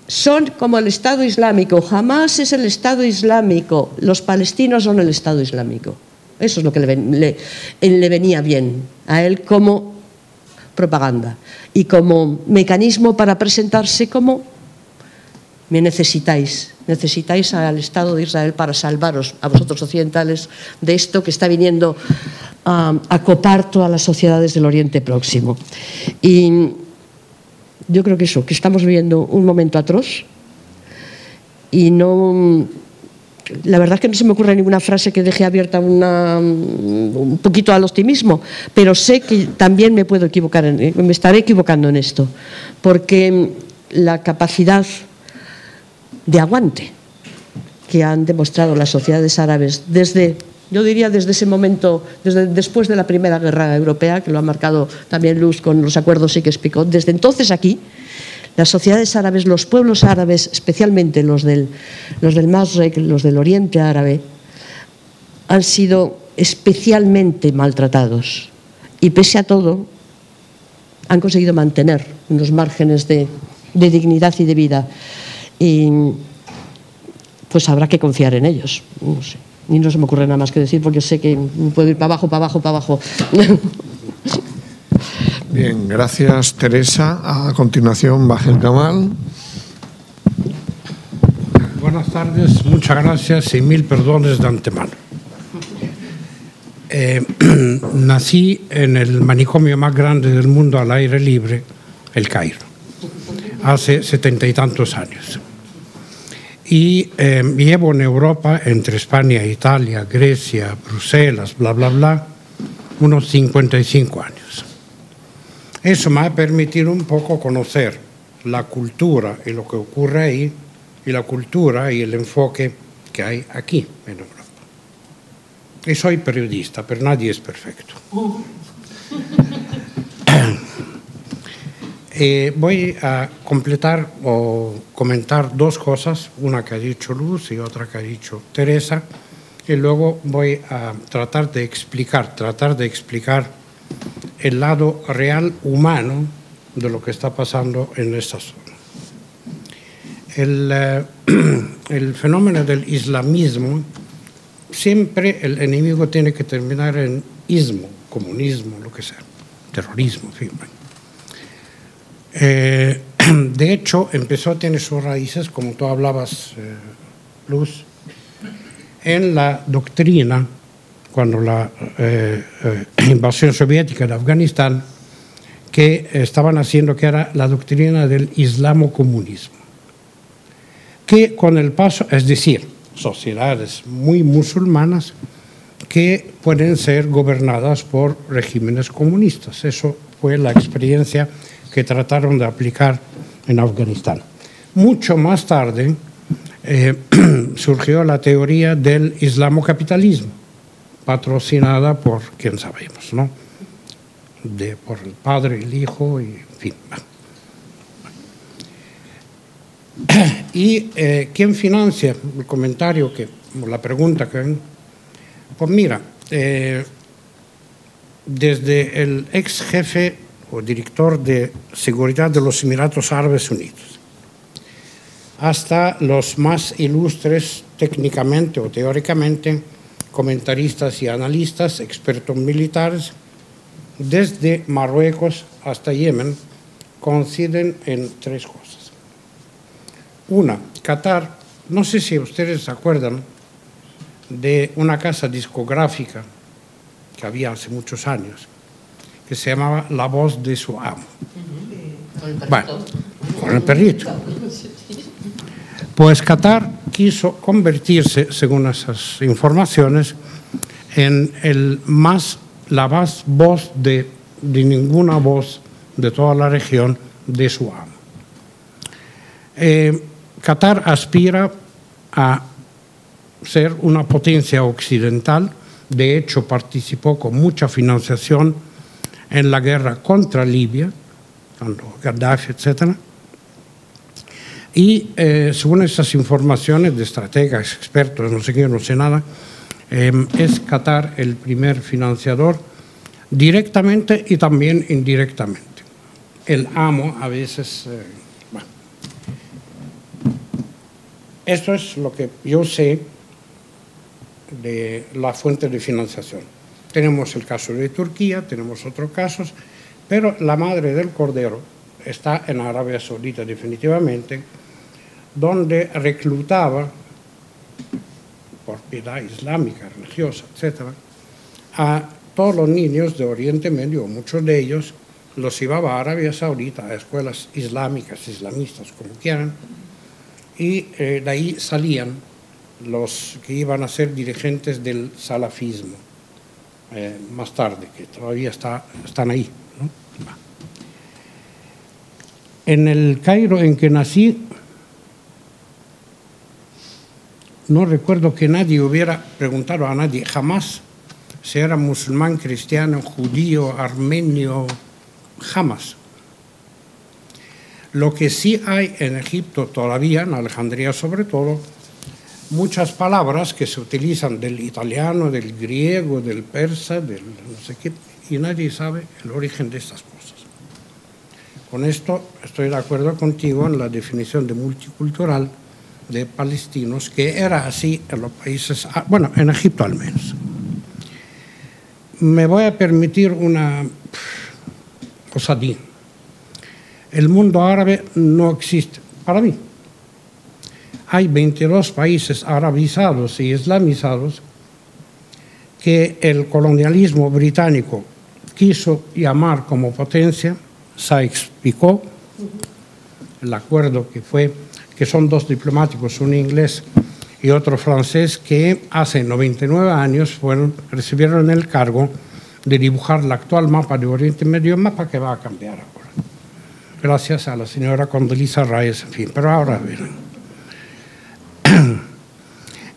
son como el Estado Islámico, jamás es el Estado Islámico, los palestinos son el Estado Islámico. Eso es lo que le, le, venía bien a él como propaganda y como mecanismo para presentarse como me necesitáis, necesitáis al Estado de Israel para salvaros a vosotros occidentales de esto que está viniendo a, a copar todas las sociedades del Oriente Próximo. Y yo creo que eso, que estamos viviendo un momento atroz y no la verdad es que no se me ocurre ninguna frase que deje abierta una, un poquito al optimismo, pero sé que también me puedo equivocar, me estaré equivocando en esto, porque la capacidad de aguante que han demostrado las sociedades árabes desde, yo diría desde ese momento, desde después de la Primera Guerra Europea, que lo ha marcado también Luz con los acuerdos que explicó, desde entonces aquí, las sociedades árabes, los pueblos árabes, especialmente los del, los del Masrek, los del Oriente Árabe, han sido especialmente maltratados y pese a todo han conseguido mantener unos márgenes de, dignidad y de vida. Y pues habrá que confiar en ellos. No sé. Y no se me ocurre nada más que decir porque sé que puedo ir para abajo, para abajo, para abajo. Bien, gracias Teresa. A continuación, Bajel Kamal. Buenas tardes, muchas gracias y mil perdones de antemano. Eh, nací en el manicomio más grande del mundo al aire libre, el Cairo, hace setenta y tantos años. Y eh, llevo en Europa, entre España, Italia, Grecia, Bruselas, bla, bla, bla, unos 55 años. Eso me ha permitido un poco conocer la cultura y lo que ocurre ahí, y la cultura y el enfoque que hay aquí en Europa. Y soy periodista, pero nadie es perfecto. Eh, voy a completar o comentar dos cosas, una que ha dicho Luz y otra que ha dicho Teresa, y luego voy a tratar de explicar, tratar de explicar el lado real humano de lo que está pasando en esta zona. El, eh, el fenómeno del islamismo, siempre el enemigo tiene que terminar en ismo, comunismo, lo que sea, terrorismo, en. Eh, de hecho, empezó, tiene sus raíces, como tú hablabas, eh, Luz, en la doctrina, cuando la eh, eh, invasión soviética de Afganistán, que estaban haciendo que era la doctrina del islamo-comunismo, que con el paso, es decir, sociedades muy musulmanas que pueden ser gobernadas por regímenes comunistas. Eso fue la experiencia que trataron de aplicar en Afganistán. Mucho más tarde eh, surgió la teoría del islamocapitalismo, patrocinada por quien sabemos, ¿no? De, por el padre, el hijo, y en fin. ¿Y eh, quién financia? El comentario, que, la pregunta que... Pues mira, eh, desde el ex jefe o director de seguridad de los Emiratos Árabes Unidos, hasta los más ilustres técnicamente o teóricamente, comentaristas y analistas, expertos militares, desde Marruecos hasta Yemen, coinciden en tres cosas. Una, Qatar, no sé si ustedes se acuerdan de una casa discográfica que había hace muchos años, que se llamaba La voz de su amo. Con el perrito. Bueno, con el perrito. Pues Qatar quiso convertirse, según esas informaciones, en el más, la más voz de, de ninguna voz de toda la región de su amo. Eh, Qatar aspira a ser una potencia occidental, de hecho participó con mucha financiación en la guerra contra Libia, cuando Gaddafi, etc. Y eh, según estas informaciones de estrategas, expertos, no sé qué, no sé nada, eh, es Qatar el primer financiador directamente y también indirectamente. El amo a veces... Eh. Esto es lo que yo sé de la fuente de financiación. Tenemos el caso de Turquía, tenemos otros casos, pero la madre del cordero está en Arabia Saudita definitivamente, donde reclutaba por piedad islámica, religiosa, etc., a todos los niños de Oriente Medio, muchos de ellos, los llevaba a Arabia Saudita, a escuelas islámicas, islamistas, como quieran, y eh, de ahí salían los que iban a ser dirigentes del salafismo, eh, más tarde, que todavía está, están ahí. En el Cairo en que nací, no recuerdo que nadie hubiera preguntado a nadie jamás si era musulmán, cristiano, judío, armenio, jamás. Lo que sí hay en Egipto todavía, en Alejandría sobre todo, muchas palabras que se utilizan del italiano, del griego, del persa, del no sé qué, y nadie sabe el origen de estas cosas. Con esto estoy de acuerdo contigo en la definición de multicultural de palestinos, que era así en los países, ah, bueno, en Egipto al menos. Me voy a permitir una osadía. El mundo árabe no existe para mí hay 22 países arabizados y islamizados que el colonialismo británico quiso llamar como potencia, Sykes-Picot, el acuerdo que fue, que son dos diplomáticos, un inglés y otro francés, que hace 99 años fueron, recibieron el cargo de dibujar el actual mapa de Oriente Medio, mapa que va a cambiar ahora, gracias a la señora Condoleezza Rice, en fin, pero ahora verán.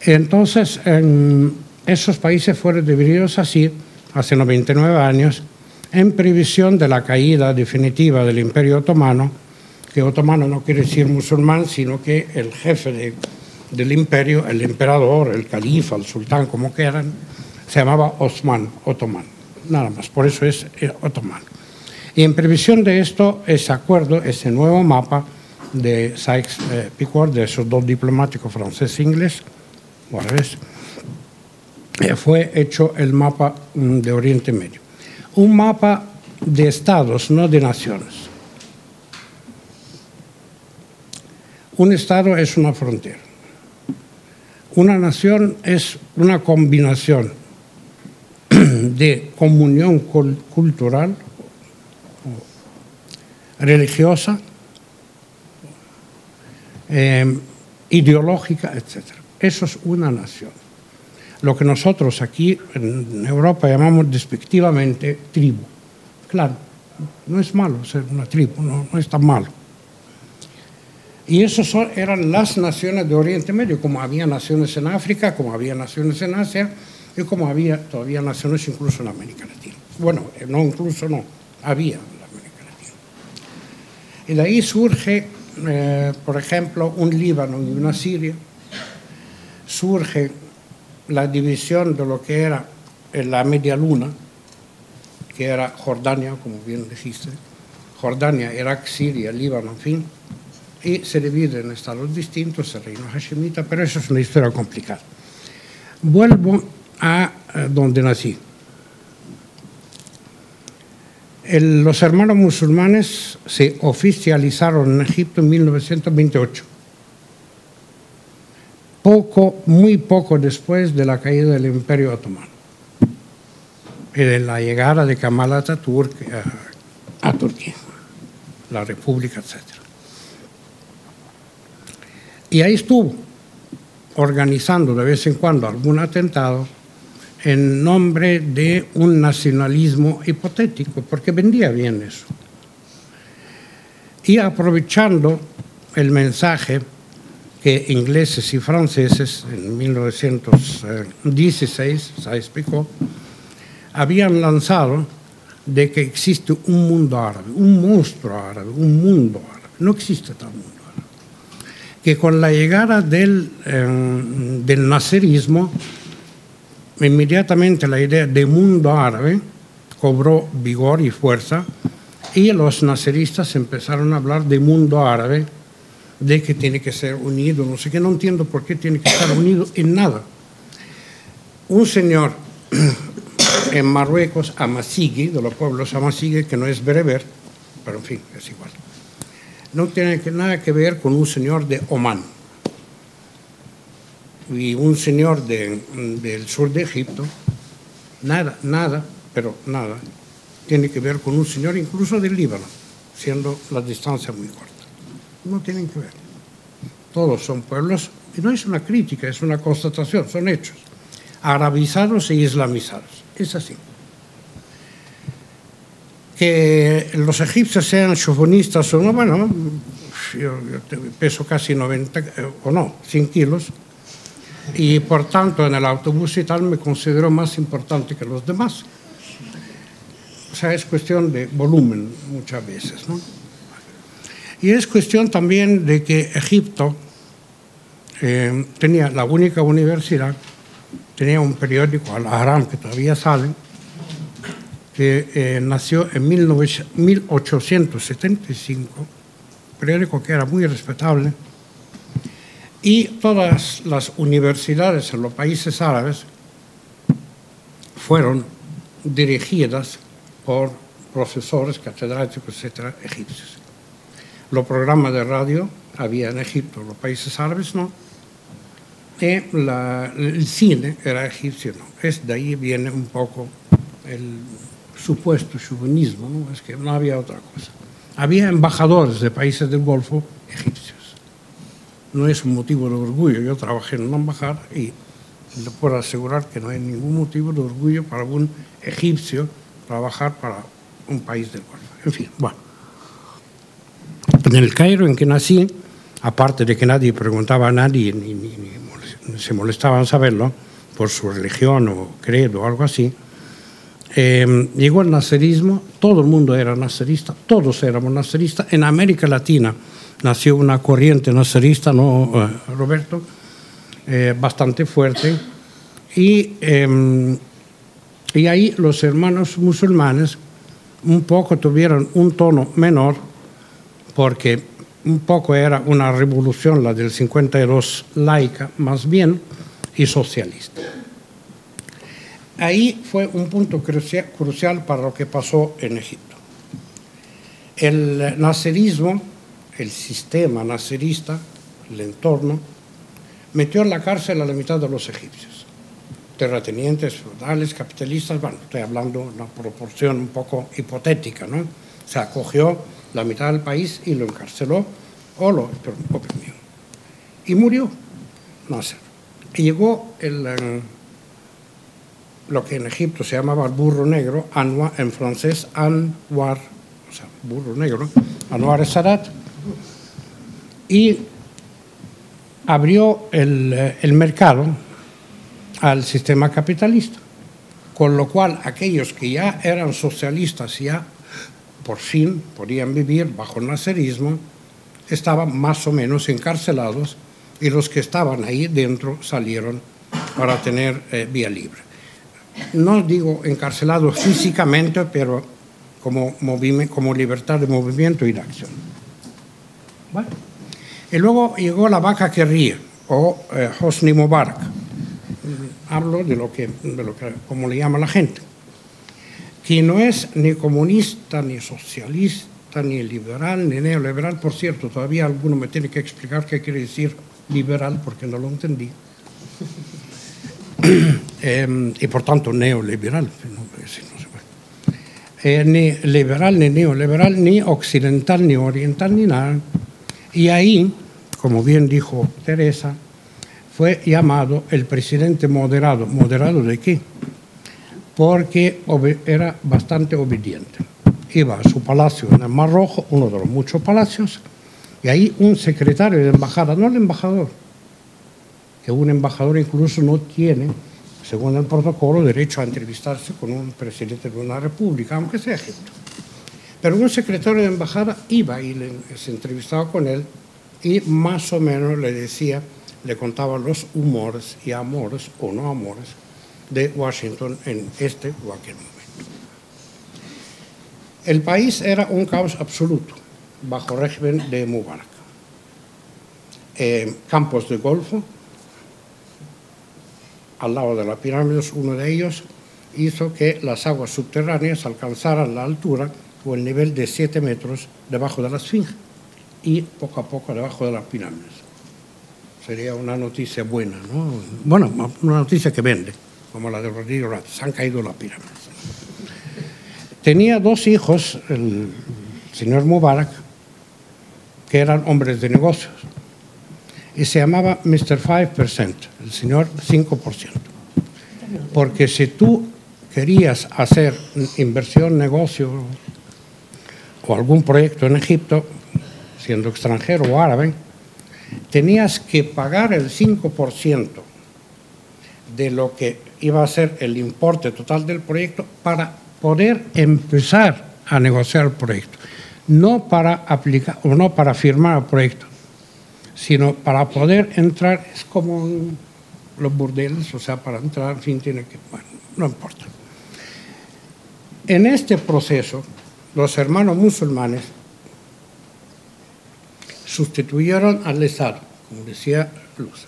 Entonces, en esos países fueron divididos así, hace 99 años, en previsión de la caída definitiva del Imperio Otomano, que otomano no quiere decir musulmán, sino que el jefe del imperio, el emperador, el califa, el sultán, como quieran, se llamaba Osman, otomán, nada más, por eso es eh, otomano. Y en previsión de esto, ese acuerdo, ese nuevo mapa de Sykes-Picot, de esos dos diplomáticos francés e inglés, eh, fue hecho el mapa mm, de Oriente Medio. Un mapa de estados, no de naciones. Un estado es una frontera. Una nación es una combinación de comunión cultural, religiosa, eh, ideológica, etc. Eso es una nación. Lo que nosotros aquí en Europa llamamos despectivamente tribu. Claro, no es malo ser una tribu, no, es tan malo. Y esas eran las naciones de Oriente Medio, como había naciones en África, como había naciones en Asia y como había todavía naciones incluso en América Latina. Bueno, eh, no incluso no, había en América Latina. Y de ahí surge, eh, por ejemplo, un Líbano y una Siria, surge la división de lo que era la media luna, que era Jordania, como bien dijiste, Jordania, Irak, Siria, Líbano, en fin, y se divide en estados distintos, el reino hashemita, pero eso es una historia complicada. Vuelvo a eh, donde nací. los hermanos musulmanes se oficializaron en Egipto en 1928 poco, muy poco después de la caída del Imperio Otomano y de la llegada de Kemal Atatürk a, a Turquía, la República, etc. Y ahí estuvo, organizando de vez en cuando algún atentado en nombre de un nacionalismo hipotético, porque vendía bien eso. Y aprovechando el mensaje que ingleses y franceses en 1916, se explicó, habían lanzado de que existe un mundo árabe, un monstruo árabe, un mundo árabe. No existe tal mundo. Que con la llegada del, eh, del nacerismo, inmediatamente la idea de mundo árabe cobró vigor y fuerza y los naceristas empezaron a hablar de mundo árabe, de que tiene que ser unido, no sé qué, no entiendo por qué tiene que estar unido en nada. Un señor en Marruecos, Amasigui, de los pueblos Amasigui, que no es bereber, pero en fin, es igual. No tiene nada que ver con un señor de Omán y un señor del sur de Egipto, nada, nada, pero nada, tiene que ver con un señor incluso del Líbano, siendo la distancia muy corta. No tienen que ver. Todos son pueblos, y no es una crítica, es una constatación, son hechos, arabizados e islamizados. Es así. Que los egipcios sean chauvinistas o no, bueno, yo, peso casi 90, eh, o no, 100 kilos, y por tanto en el autobús y tal me considero más importante que los demás. O sea, es cuestión de volumen muchas veces, ¿no? Y es cuestión también de que Egipto eh, tenía la única universidad tenía un periódico, Al Aram, que todavía sale, eh, nació en 1875, periódico que era muy respetable, y todas las universidades en los países árabes fueron dirigidas por profesores, catedráticos, etcétera, egipcios. Los programas de radio había en Egipto, los países árabes no, el cine era egipcio, ¿no? Es de ahí viene un poco el supuesto chauvinismo, ¿no? es que no había otra cosa. Había embajadores de países del Golfo egipcios. No es un motivo de orgullo. Yo trabajé en una embajada y le puedo asegurar que no hay ningún motivo de orgullo para un egipcio trabajar para un país del Golfo. En fin, bueno. En el Cairo en que nací, aparte de que nadie preguntaba a nadie ni, ni, se molestaban saberlo por su religión o credo o algo así, eh, llegó el nacerismo, todo el mundo era nacerista, todos éramos naceristas. En América Latina nació una corriente nacerista, ¿no, eh, Roberto? Eh, bastante fuerte. Y, y ahí los hermanos musulmanes un poco tuvieron un tono menor porque un poco era una revolución, la del 52, laica más bien, y socialista. Ahí fue un punto crucial para lo que pasó en Egipto. El nacerismo, el sistema nacerista, el entorno, metió en la cárcel a la mitad de los egipcios. Terratenientes, feudales, capitalistas, bueno, estoy hablando de una proporción un poco hipotética, ¿no? Se acogió la mitad del país y lo encarceló o lo oprimió. Y murió Nasser. Y llegó el, eh, lo que en Egipto se llamaba burro negro, Anwar, en francés Anwar, o sea, burro negro, Anwar Sadat, y abrió el, eh, el mercado al sistema capitalista, con lo cual aquellos que ya eran socialistas ya por fin podían vivir bajo el nacerismo, estaban más o menos encarcelados y los que estaban ahí dentro salieron para tener eh, vía libre. No digo encarcelados físicamente, pero como, libertad de movimiento y de acción. Y luego llegó la vaca que ríe, o eh, Hosni Mubarak. Hablo de lo, que, de lo que, como le llama la gente que no es ni comunista, ni socialista, ni liberal, ni neoliberal. Por cierto, todavía alguno me tiene que explicar qué quiere decir liberal, porque no lo entendí. Em, y por tanto, neoliberal. Eh, ni liberal, ni neoliberal, ni occidental, ni oriental, ni nada. Y ahí, como bien dijo Teresa, fue llamado el presidente moderado. ¿Moderado de qué? porque era bastante obediente. Iba a su palacio en el Mar Rojo, uno de los muchos palacios, Y ahí un secretario de embajada, no el embajador, que un embajador incluso no tiene, según el protocolo, derecho a entrevistarse con un presidente de una república, aunque sea Egipto. Pero un secretario de embajada iba y se entrevistaba con él y más o menos le decía, le contaba los humores y amores o no amores de Washington en este o aquel momento. El país era un caos absoluto bajo régimen de Mubarak. Eh, campos de golfo, al lado de la pirámide, uno de ellos hizo que las aguas subterráneas alcanzaran la altura o el nivel de 7 metros debajo de la esfinge y poco a poco debajo de las pirámides. Sería una noticia buena, ¿no? Bueno, una noticia que vende, como la de Rodrigo Rat. Se han caído las pirámides. Tenía dos hijos, el señor Mubarak, que eran hombres de negocios, y se llamaba Mr. 5%, el señor 5%. Porque si tú querías hacer inversión, negocio o algún proyecto en Egipto, siendo extranjero o árabe, tenías que pagar el 5% de lo que iba a ser el importe total del proyecto para poder empezar a negociar el proyecto, no para aplicar o no para firmar el proyecto, sino para poder entrar, es como los burdeles, o sea, para entrar, en fin, tiene que, bueno, no importa. En este proceso, los hermanos musulmanes sustituyeron al Estado, como decía Luz.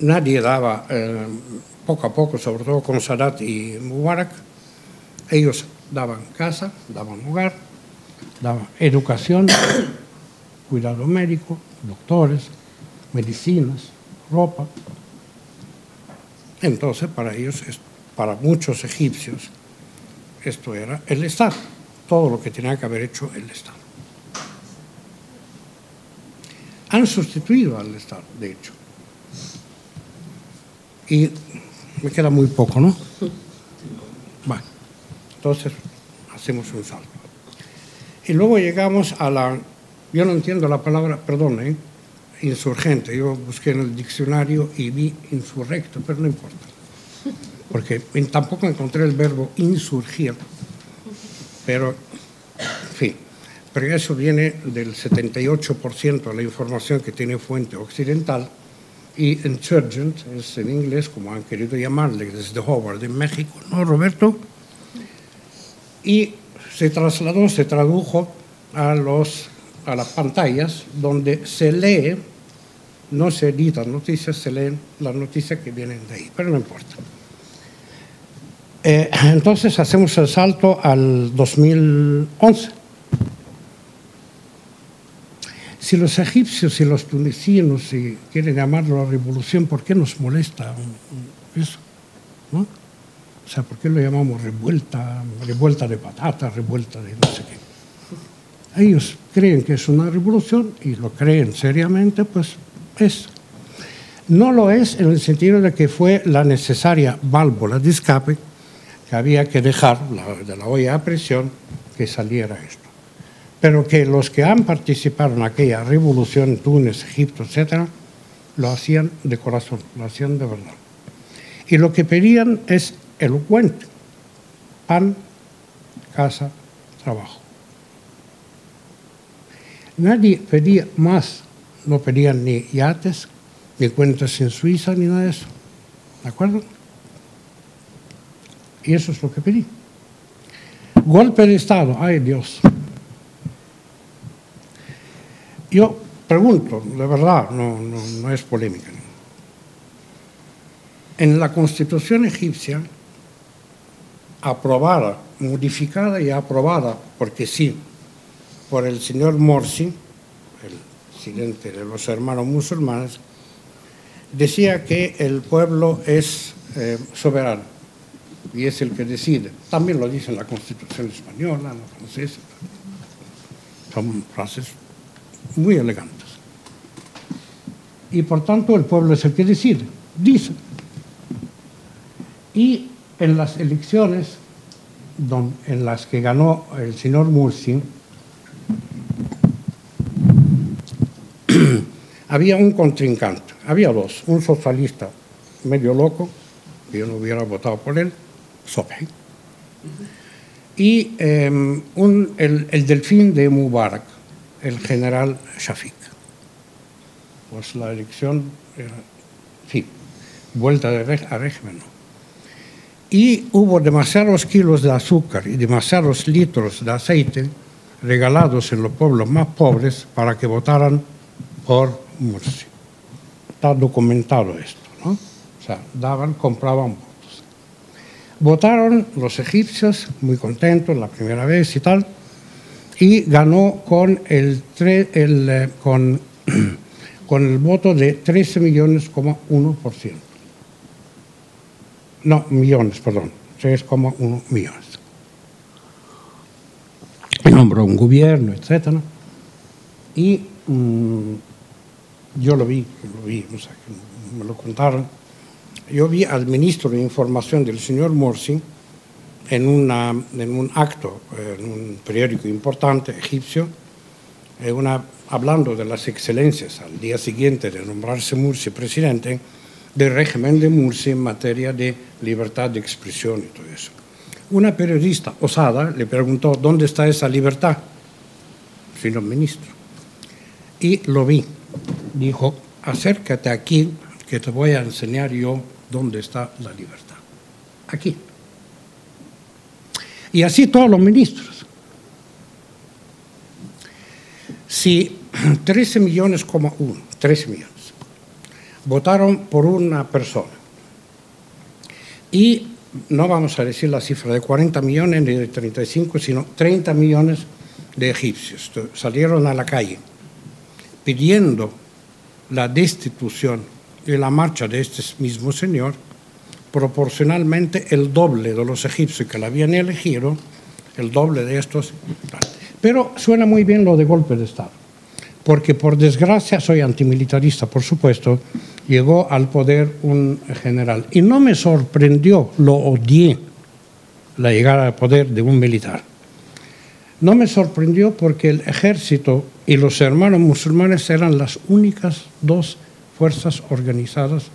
Nadie daba, eh, poco a poco, sobre todo con Sadat y Mubarak, ellos daban casa, daban hogar, daban educación, cuidado médico, doctores, medicinas, ropa. Entonces, para ellos, para muchos egipcios, esto era el Estado, todo lo que tenía que haber hecho el Estado. Han sustituido al Estado, de hecho. Y me queda muy poco, ¿no? Bueno. Entonces, hacemos un salto. Y luego llegamos a la, yo no entiendo la palabra, perdón, ¿eh? insurgente. Yo busqué en el diccionario y vi insurrecto, pero no importa. Porque tampoco encontré el verbo insurgir. Pero, en fin, pero eso viene del 78% de la información que tiene fuente occidental y insurgent es en inglés, como han querido llamarle desde Howard en México, ¿no, Roberto? y se trasladó, se tradujo a, los, a las pantallas donde se lee, no se editan noticias, se leen las noticias que vienen de ahí, pero no importa. Eh, entonces hacemos el salto al 2011. Si los egipcios y los tunecinos si quieren llamarlo la revolución, ¿por qué nos molesta eso? ¿No? O sea, ¿por qué lo llamamos revuelta, revuelta de patatas, revuelta de no sé qué? Ellos creen que es una revolución y lo creen seriamente, pues es. No lo es en el sentido de que fue la necesaria válvula de escape que había que dejar de la olla a presión que saliera esto. Pero que los que han participado en aquella revolución, Túnez, Egipto, etc., lo hacían de corazón, lo hacían de verdad. Y lo que pedían es elocuente. Pan, casa, trabajo. Nadie pedía más, no pedían ni yates, ni cuentas en Suiza, ni nada de eso. ¿De acuerdo? Y eso es lo que pedí. Golpe de Estado, ay Dios. Yo pregunto, de verdad, no, no, no es polémica. En la constitución egipcia aprobada, modificada y aprobada, porque sí, por el señor Morsi, el presidente de los hermanos musulmanes, decía que el pueblo es eh, soberano y es el que decide. También lo dice la Constitución española, la francesa. Son frases muy elegantes. Y por tanto el pueblo es el que decide, dice. Y en las elecciones en las que ganó el señor Mursi, había un contrincante, había dos, un socialista medio loco, yo no hubiera votado por él, Sobhi, y em, un, el, el, delfín de Mubarak, el general Shafiq. Pues la elección era, fin, vuelta de a régimen. Y hubo demasiados kilos de azúcar y demasiados litros de aceite regalados en los pueblos más pobres para que votaran por Murcia. Está documentado esto, ¿no? O sea, daban, compraban votos. Votaron los egipcios, muy contentos la primera vez y tal, y ganó con el, el eh, con, con el voto de 13 millones, 1%. No, millones, perdón, 3,1 millones. Nombró un gobierno, etc. Y mmm, yo lo vi, lo vi, o sea, me lo contaron. Yo vi al ministro de Información del señor Morsi en, una, en un acto, en un periódico importante egipcio, una, hablando de las excelencias al día siguiente de nombrarse Mursi presidente, del régimen de Mursi en materia de libertad de expresión y todo eso. Una periodista osada le preguntó, ¿dónde está esa libertad? Señor ministro. Y lo vi dijo, acércate aquí, que te voy a enseñar yo dónde está la libertad. Aquí. Y así todos los ministros. Si 13 millones como uno, 13 millones, votaron por una persona y no vamos a decir la cifra de 40 millones ni de 35, sino 30 millones de egipcios salieron a la calle pidiendo la destitución y la marcha de este mismo señor, proporcionalmente el doble de los egipcios que la habían elegido, el doble de estos. Pero suena muy bien lo de golpe de Estado, porque por desgracia soy antimilitarista, por supuesto, llegó al poder un general. Y no me sorprendió, lo odié, la llegada al poder de un militar. No me sorprendió porque el ejército y los hermanos musulmanes eran las únicas dos fuerzas organizadas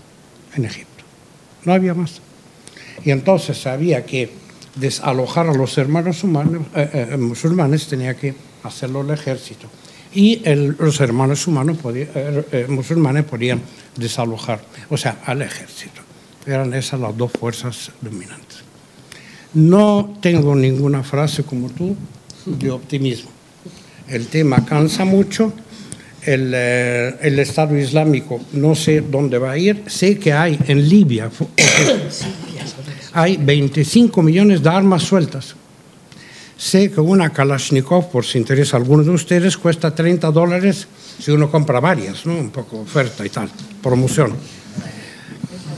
en Egipto. No había más. Y entonces sabía que desalojar a los hermanos eh, eh, musulmanes tenía que hacerlo el ejército. Y los hermanos humanos eh, musulmanes podían desalojar, o sea, al ejército. Eran esas las dos fuerzas dominantes. No tengo ninguna frase como tú de optimismo. El tema cansa mucho. El, eh, el, Estado Islámico no sé dónde va a ir. Sé que hay en Libia, hay 25 millones de armas sueltas. Sé que una Kalashnikov, por si interesa a alguno de ustedes, cuesta 30 dólares si uno compra varias, ¿no? un poco oferta y tal, promoción.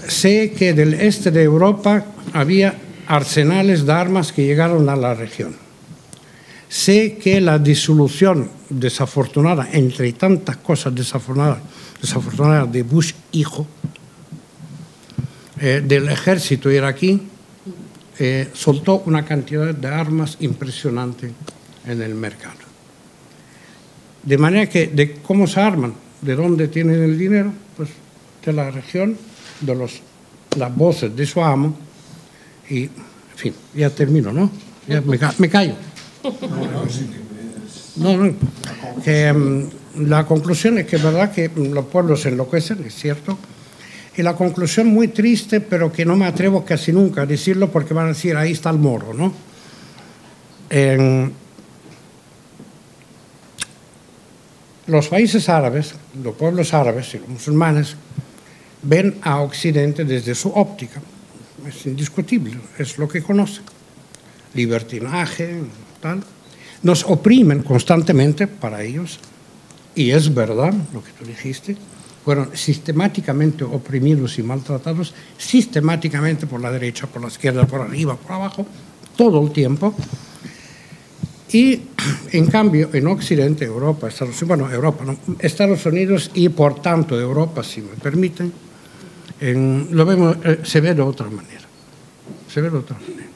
Sé que del este de Europa había arsenales de armas que llegaron a la región Sé que la disolución desafortunada, entre tantas cosas desafortunadas, desafortunadas de Bush hijo, eh, del ejército iraquí, eh, soltó una cantidad de armas impresionante en el mercado. De manera que, de cómo se arman, de dónde tienen el dinero, pues de la región, de los, las voces de su amo, y, en fin, ya termino, ¿no? Ya me, me callo. No, no. Mm, la conclusión es que es verdad que los pueblos se enloquecen, es cierto. Y la conclusión muy triste, pero que no me atrevo casi nunca a decirlo porque van a decir, ahí está el moro, ¿no? En los países árabes, los pueblos árabes y los musulmanes, ven a Occidente desde su óptica. Es indiscutible, es lo que conocen. Libertinaje, nos oprimen constantemente para ellos, y es verdad lo que tú dijiste, fueron sistemáticamente oprimidos y maltratados, sistemáticamente por la derecha, por la izquierda, por arriba, por abajo, todo el tiempo. Y en cambio, en Occidente, Europa, Estados Unidos, bueno, Europa, Estados Unidos y por tanto Europa, si me permiten, lo vemos, eh, se ve de otra manera. Se ve de otra manera.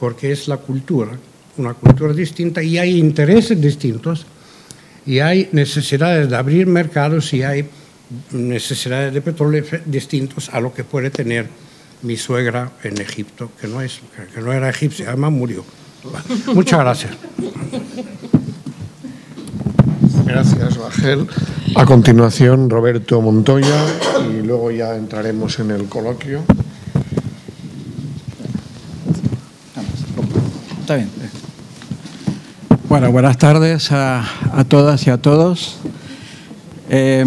Porque es la cultura una cultura distinta y hay intereses distintos y hay necesidades de abrir mercados y hay necesidades de petróleo distintos a lo que puede tener mi suegra en Egipto, que no, es, que no era egipcia, además murió. Muchas gracias. Gracias, Bajel. A continuación, Roberto Montoya y luego ya entraremos en el coloquio. Está bien. Bueno, buenas tardes a, todas y a todos. Eh,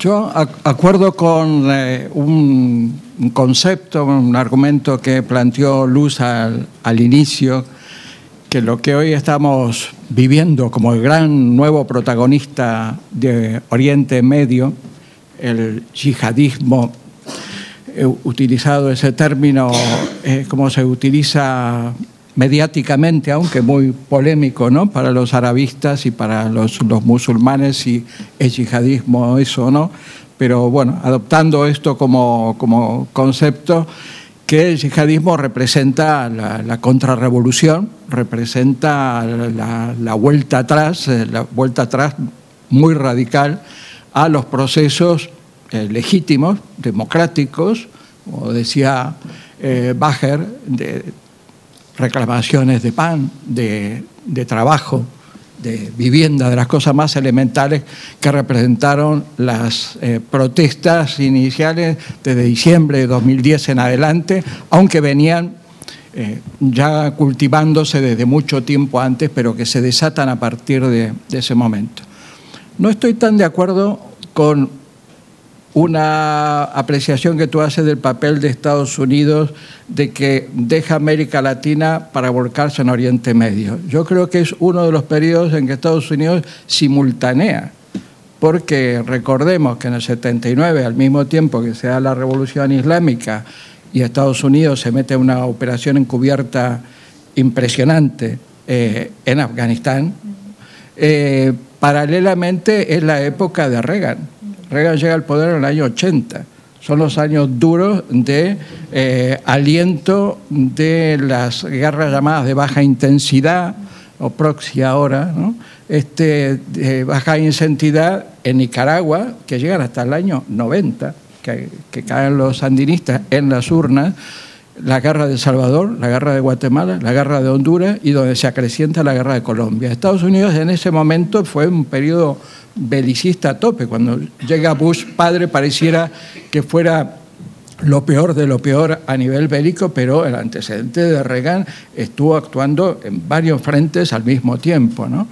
yo acuerdo con eh, un, concepto, un argumento que planteó Luz al, al inicio, que lo que hoy estamos viviendo como el gran nuevo protagonista de Oriente Medio, el yihadismo, he utilizado ese término eh, como se utiliza mediáticamente, aunque muy polémico ¿no? para los arabistas y para los, los musulmanes, si es yihadismo eso o no, pero bueno, adoptando esto como, como concepto, que el yihadismo representa la, contrarrevolución, representa la, la, vuelta atrás, eh, la vuelta atrás muy radical a los procesos eh, legítimos, democráticos, como decía eh, Bacher, de reclamaciones de pan, de, de trabajo, de vivienda, de las cosas más elementales que representaron las eh, protestas iniciales desde diciembre de 2010 en adelante, aunque venían eh, ya cultivándose desde mucho tiempo antes, pero que se desatan a partir de, de ese momento. No estoy tan de acuerdo con una apreciación que tú haces del papel de Estados Unidos de que deja América Latina para volcarse en Oriente Medio. Yo creo que es uno de los periodos en que Estados Unidos simultanea, porque recordemos que en el 79, al mismo tiempo que se da la revolución islámica y Estados Unidos se mete en una operación encubierta impresionante eh, en Afganistán, eh, paralelamente es la época de Reagan Reagan llega al poder en el año 80. Son los años duros de eh, aliento de las guerras llamadas de baja intensidad, o proxy ahora, ¿no? este, de baja intensidad en Nicaragua, que llegan hasta el año 90, que, que caen los sandinistas en las urnas, la guerra de El Salvador, la guerra de Guatemala, la guerra de Honduras y donde se acrecienta la guerra de Colombia. Estados Unidos en ese momento fue un periodo belicista a tope. Cuando llega Bush padre pareciera que fuera lo peor de lo peor a nivel bélico, pero el antecedente de Reagan estuvo actuando en varios frentes al mismo tiempo, ¿no?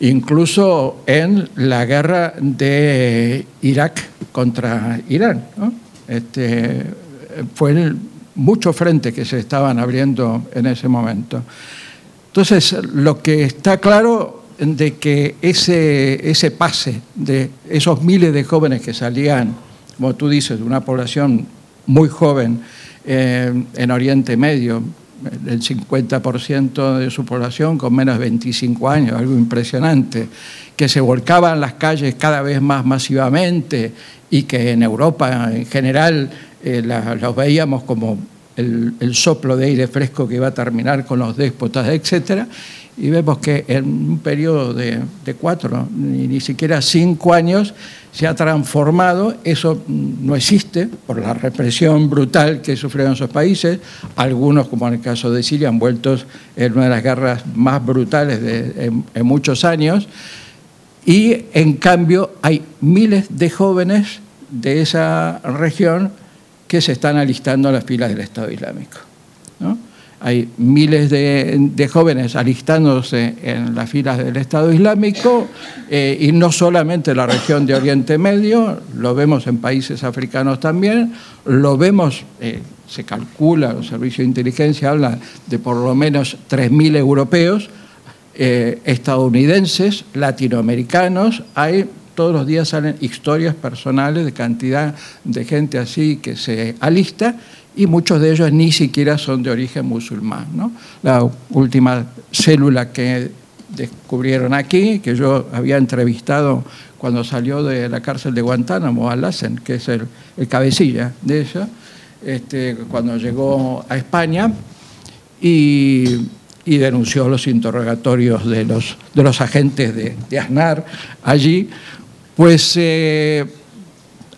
incluso en la guerra de Irak contra Irán. ¿no? Este, fue el, muchos frentes que se estaban abriendo en ese momento. Entonces, lo que está claro de que ese, ese pase de esos miles de jóvenes que salían, como tú dices, de una población muy joven eh, en Oriente Medio, el 50% de su población con menos de 25 años, algo impresionante, que se volcaban las calles cada vez más masivamente y que en Europa en general eh, los veíamos como el, el, soplo de aire fresco que iba a terminar con los déspotas, etcétera, y vemos que en un periodo de, cuatro, ni, ni, siquiera cinco años, se ha transformado, eso no existe por la represión brutal que sufrieron esos países, algunos, como en el caso de Siria, han vuelto en una de las guerras más brutales de, en muchos años, y en cambio hay miles de jóvenes de esa región que se están alistando a las filas del Estado Islámico. hay miles de, de, jóvenes alistándose en las filas del Estado Islámico eh, y no solamente en la región de Oriente Medio, lo vemos en países africanos también, lo vemos, eh, se calcula, los servicios de inteligencia hablan de por lo menos 3.000 europeos, eh, estadounidenses, latinoamericanos, hay todos los días salen historias personales de cantidad de gente así que se alista y muchos de ellos ni siquiera son de origen musulmán. La última célula que descubrieron aquí, que yo había entrevistado cuando salió de la cárcel de Guantánamo, al Lassen, que es el, cabecilla de ella, este, cuando llegó a España, y y denunció los interrogatorios de los, de los agentes de, de Aznar allí, pues eh,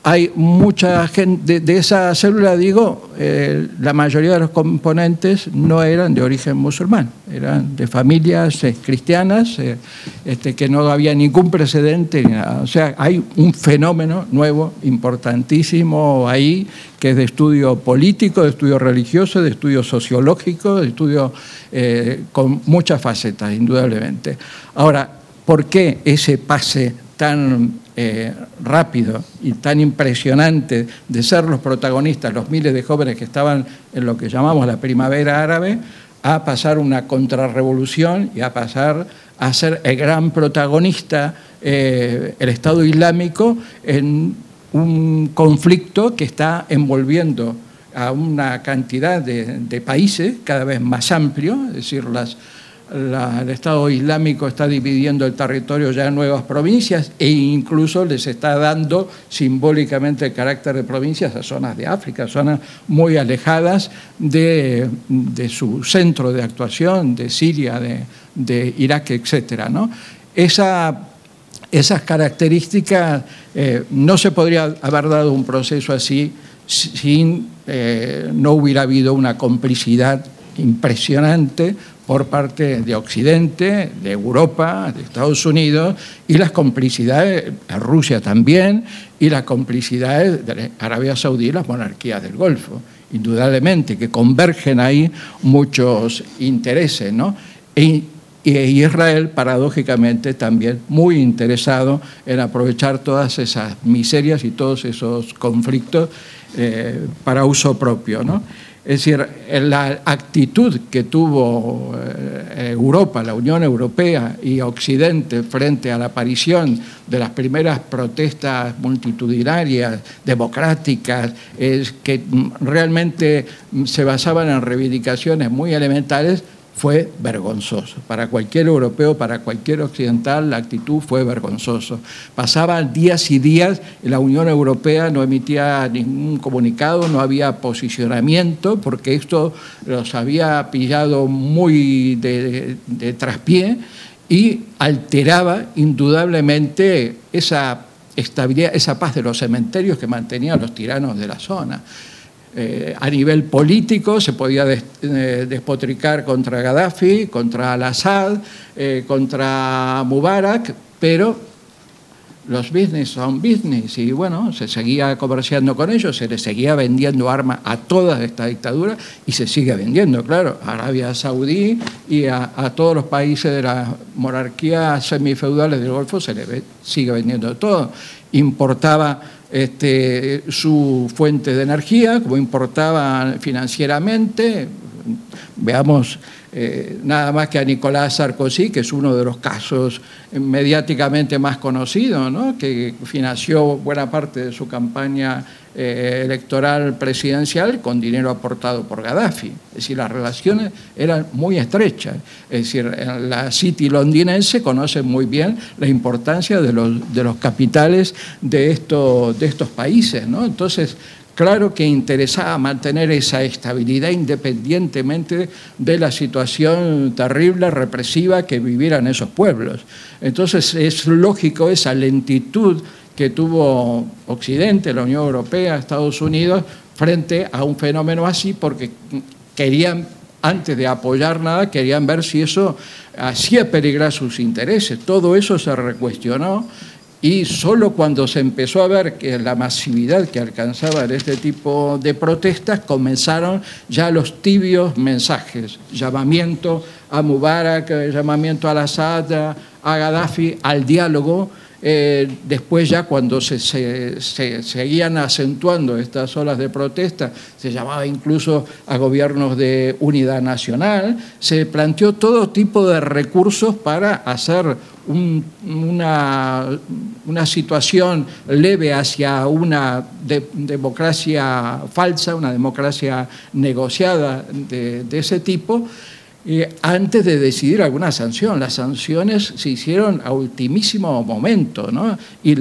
hay mucha gente, de, esa célula, digo, eh, la mayoría de los componentes no eran de origen musulmán, eran de familias eh, cristianas, este, que no había ningún precedente. O sea, hay un fenómeno nuevo, importantísimo ahí, que es de estudio político, de estudio religioso, de estudio sociológico, de estudio con muchas facetas, indudablemente. Ahora, ¿por qué ese pase tan eh, rápido y tan impresionante de ser los protagonistas, los miles de jóvenes que estaban en lo que llamamos la primavera árabe, a pasar una contrarrevolución y a pasar a ser el gran protagonista, eh, el Estado Islámico, en un conflicto que está envolviendo a una cantidad de, de países cada vez más amplio, es decir, las el Estado Islámico está dividiendo el territorio ya en nuevas provincias e incluso les está dando simbólicamente el carácter de provincias a zonas de África, zonas muy alejadas de, su centro de actuación, de Siria, de, Irak, etc. ¿no? Esa, esas características eh, no se podría haber dado un proceso así sin eh, no hubiera habido una complicidad impresionante por parte de Occidente, de Europa, de Estados Unidos, y las complicidades, de Rusia también, y las complicidades de Arabia Saudí y las monarquías del Golfo, indudablemente, que convergen ahí muchos intereses, ¿no? E, Israel, paradójicamente, también muy interesado en aprovechar todas esas miserias y todos esos conflictos eh, para uso propio, ¿no? Es decir, la actitud que tuvo eh, Europa, la Unión Europea y Occidente frente a la aparición de las primeras protestas multitudinarias, democráticas, es que realmente se basaban en reivindicaciones muy elementales, fue vergonzoso. Para cualquier europeo, para cualquier occidental, la actitud fue vergonzoso. Pasaban días y días, la Unión Europea no emitía ningún comunicado, no había posicionamiento, porque esto los había pillado muy de, de traspié y alteraba indudablemente esa estabilidad, esa paz de los cementerios que mantenían los tiranos de la zona. Eh, a nivel político se podía eh, despotricar contra Gaddafi, contra al-Assad, eh, contra Mubarak, pero los business son business y bueno, se seguía comerciando con ellos, se les seguía vendiendo armas a toda esta dictadura y se sigue vendiendo, claro, a Arabia Saudí y a, todos los países de la monarquía semifeudales del Golfo se les sigue vendiendo todo. Importaba este, su fuente de energía, como importaba financieramente. Veamos eh, nada más que a Nicolás Sarkozy, que es uno de los casos mediáticamente más conocidos, que financió buena parte de su campaña eh, electoral presidencial con dinero aportado por Gaddafi. Es decir, las relaciones eran muy estrechas. Es decir, la City londinense conoce muy bien la importancia de los, de los capitales de, de estos países. ¿no? Entonces, Claro que interesaba mantener esa estabilidad independientemente de la situación terrible, represiva que vivieran esos pueblos. Entonces es lógico esa lentitud que tuvo Occidente, la Unión Europea, Estados Unidos, frente a un fenómeno así, porque querían, antes de apoyar nada, querían ver si eso hacía peligrar sus intereses. Todo eso se recuestionó y solo cuando se empezó a ver que la masividad que alcanzaban este tipo de protestas, comenzaron ya los tibios mensajes, llamamiento a Mubarak, llamamiento al Assad, a Gaddafi, al diálogo, eh, después ya cuando se, seguían acentuando estas olas de protesta, se llamaba incluso a gobiernos de unidad nacional, se planteó todo tipo de recursos para hacer una, situación leve hacia una democracia falsa, una democracia negociada de ese tipo antes de decidir alguna sanción. Las sanciones se hicieron a ultimísimo momento, ¿no? Y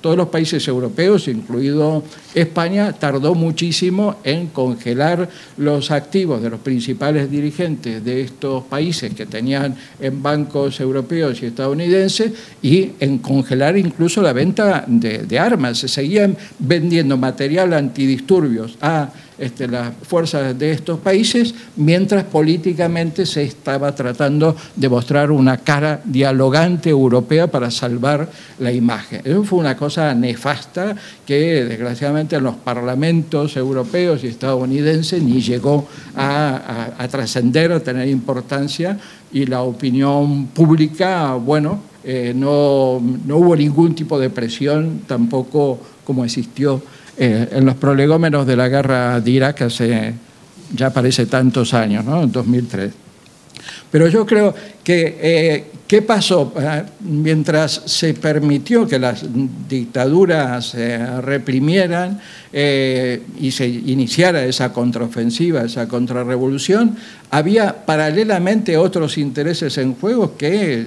todos los países europeos, incluido España, tardó muchísimo en congelar los activos de los principales dirigentes de estos países que tenían en bancos europeos y estadounidenses y en congelar incluso la venta de armas. Se seguían vendiendo material antidisturbios a este, las fuerzas de estos países, mientras políticamente se estaba tratando de mostrar una cara dialogante europea para salvar la imagen. Eso fue una cosa nefasta que desgraciadamente en los parlamentos europeos y estadounidenses ni llegó a, trascender, a tener importancia y la opinión pública, bueno, eh, no, no hubo ningún tipo de presión tampoco como existió eh, en los prolegómenos de la guerra de Irak hace ya parece tantos años, ¿no? en 2003. Pero yo creo que, eh, ¿qué pasó? Ah, mientras se permitió que las dictaduras se reprimieran eh, y se iniciara esa contraofensiva, esa contrarrevolución, había paralelamente otros intereses en juego que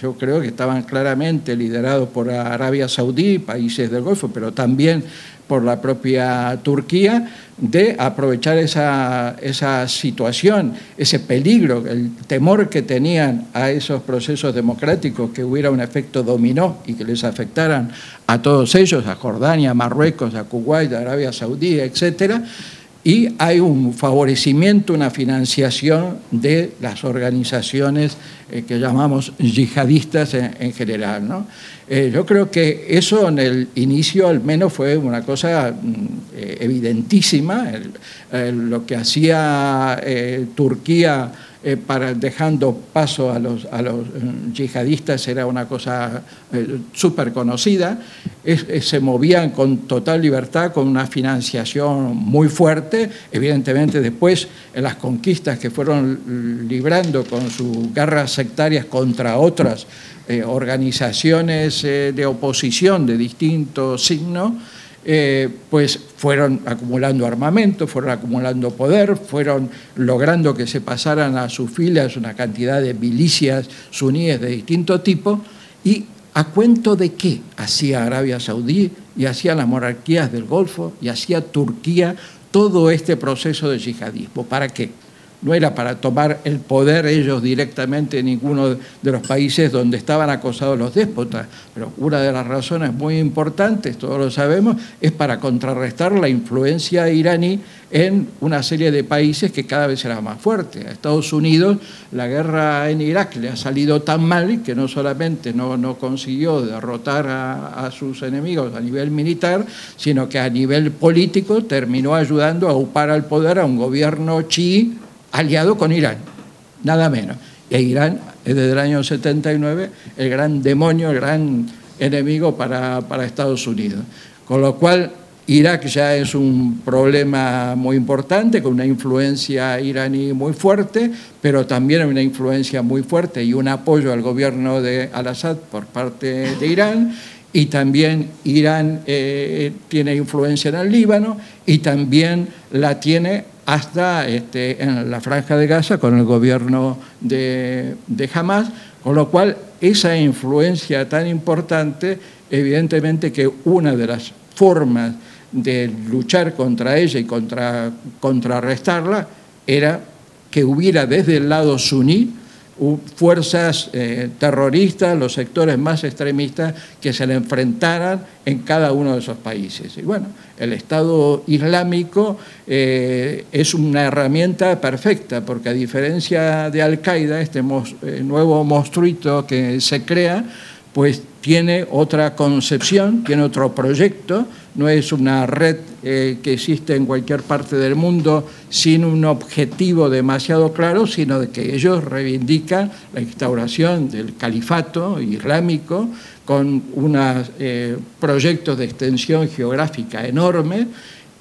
yo creo que estaban claramente liderados por Arabia Saudí, países del Golfo, pero también por la propia Turquía de aprovechar esa, esa, situación, ese peligro, el temor que tenían a esos procesos democráticos, que hubiera un efecto dominó y que les afectaran a todos ellos, a Jordania, a Marruecos, a Kuwait, a Arabia Saudí, etcétera, y hay un favorecimiento, una financiación de las organizaciones eh, que llamamos yihadistas en, general. ¿no? Eh, yo creo que eso en el inicio al menos fue una cosa mm, eh, evidentísima. lo que hacía Turquía para, dejando paso a los, los yihadistas era una cosa súper conocida. se movían con total libertad, con una financiación muy fuerte. Evidentemente después en las conquistas que fueron librando con sus guerras sectarias contra otras eh, organizaciones eh, de oposición de distintos signos, eh, pues fueron acumulando armamento, fueron acumulando poder, fueron logrando que se pasaran a sus filas una cantidad de milicias suníes de distinto tipo, y a cuento de qué hacía Arabia Saudí y hacía las monarquías del Golfo y hacía Turquía todo este proceso de yihadismo. ¿Para qué? No era para tomar el poder ellos directamente en ninguno de los países donde estaban acosados los déspotas, pero una de las razones muy importantes, todos lo sabemos, es para contrarrestar la influencia iraní en una serie de países que cada vez era más fuerte. A Estados Unidos la guerra en Irak le ha salido tan mal que no solamente no, consiguió derrotar a, a sus enemigos a nivel militar, sino que a nivel político terminó ayudando a upar al poder a un gobierno chií aliado con Irán, nada menos. Y Irán es desde el año 79 el gran demonio, el gran enemigo para, para Estados Unidos. Con lo cual, Irak ya es un problema muy importante, con una influencia iraní muy fuerte, pero también una influencia muy fuerte y un apoyo al gobierno de Al-Assad por parte de Irán. Y también Irán eh, tiene influencia en el Líbano y también la tiene hasta este, en la franja de Gaza con el gobierno de, de Hamas, con lo cual esa influencia tan importante, evidentemente que una de las formas de luchar contra ella y contra, contrarrestarla era que hubiera desde el lado suní fuerzas eh, terroristas, los sectores más extremistas que se le enfrentaran en cada uno de esos países. Y bueno, el Estado Islámico eh, es una herramienta perfecta, porque a diferencia de Al-Qaeda, este eh, nuevo monstruito que se crea, pues tiene otra concepción, tiene otro proyecto, no es una red eh, que existe en cualquier parte del mundo sin un objetivo demasiado claro, sino de que ellos reivindican la instauración del califato islámico con unos eh, proyectos de extensión geográfica enorme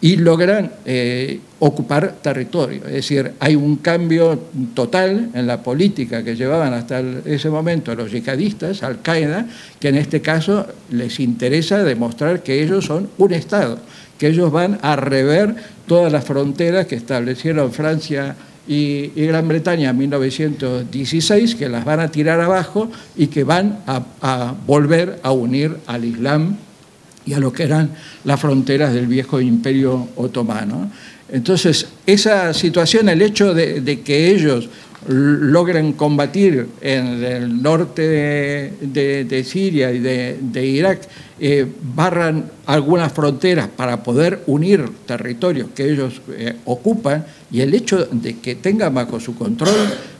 y logran eh, ocupar territorio. Es decir, hay un cambio total en la política que llevaban hasta ese momento los yihadistas, Al-Qaeda, que en este caso les interesa demostrar que ellos son un Estado, que ellos van a rever todas las fronteras que establecieron Francia y, Gran Bretaña en 1916, que las van a tirar abajo y que van a, volver a unir al Islam y a lo que eran las fronteras del viejo imperio otomano. Entonces, esa situación, el hecho de que ellos logren combatir en el norte de, Siria y de, Irak, eh, barran algunas fronteras para poder unir territorios que ellos eh, ocupan y el hecho de que tengan bajo su control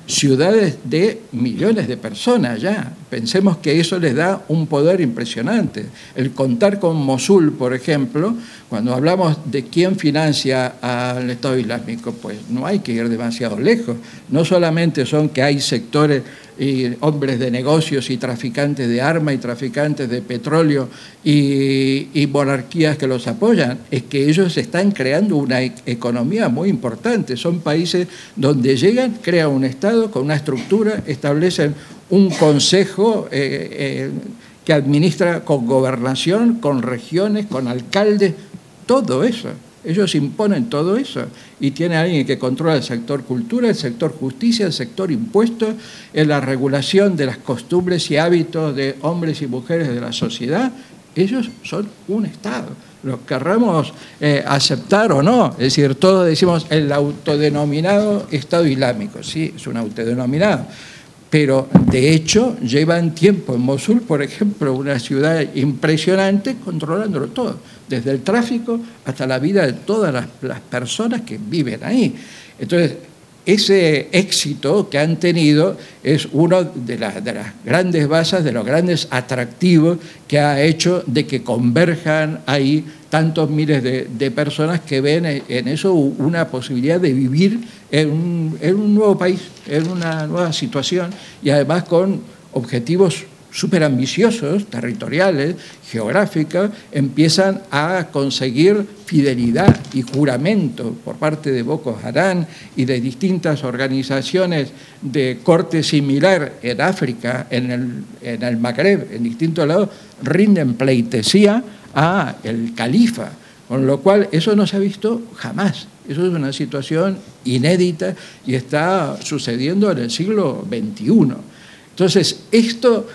ciudades de millones de personas ya. Pensemos que eso les da un poder impresionante. El contar con Mosul, por ejemplo, cuando hablamos de quién financia al Estado Islámico, pues no hay que ir demasiado lejos. No solamente son que hay sectores y hombres de negocios y traficantes de armas y traficantes de petróleo y, monarquías que los apoyan, es que ellos están creando una e-, economía muy importante. Son países donde llegan, crean un Estado con una estructura, establecen un consejo eh, eh, que administra con gobernación, con regiones, con alcaldes, todo eso. Ellos imponen todo eso y tiene alguien que controla el sector cultura, el sector justicia, el sector impuestos, en la regulación de las costumbres y hábitos de hombres y mujeres de la sociedad. Ellos son un Estado. Lo querramos eh, aceptar o no. Es decir, todos decimos el autodenominado Estado Islámico. Sí, es un autodenominado pero de hecho llevan tiempo en Mosul, por ejemplo, una ciudad impresionante, controlándolo todo, desde el tráfico hasta la vida de todas las, personas que viven ahí. Entonces, ese éxito que han tenido es uno de, las grandes bases, de los grandes atractivos que ha hecho de que converjan ahí tantos miles de, personas que ven en eso una posibilidad de vivir en un, nuevo país, en una nueva situación y además con objetivos súper ambiciosos, territoriales, geográficos, empiezan a conseguir fidelidad y juramento por parte de Boko Haram y de distintas organizaciones de corte similar en África, en el, en el Magreb, en distintos lados, rinden pleitesía a el califa, con lo cual eso no se ha visto jamás. Eso es una situación inédita y está sucediendo en el siglo XXI. Entonces, esto,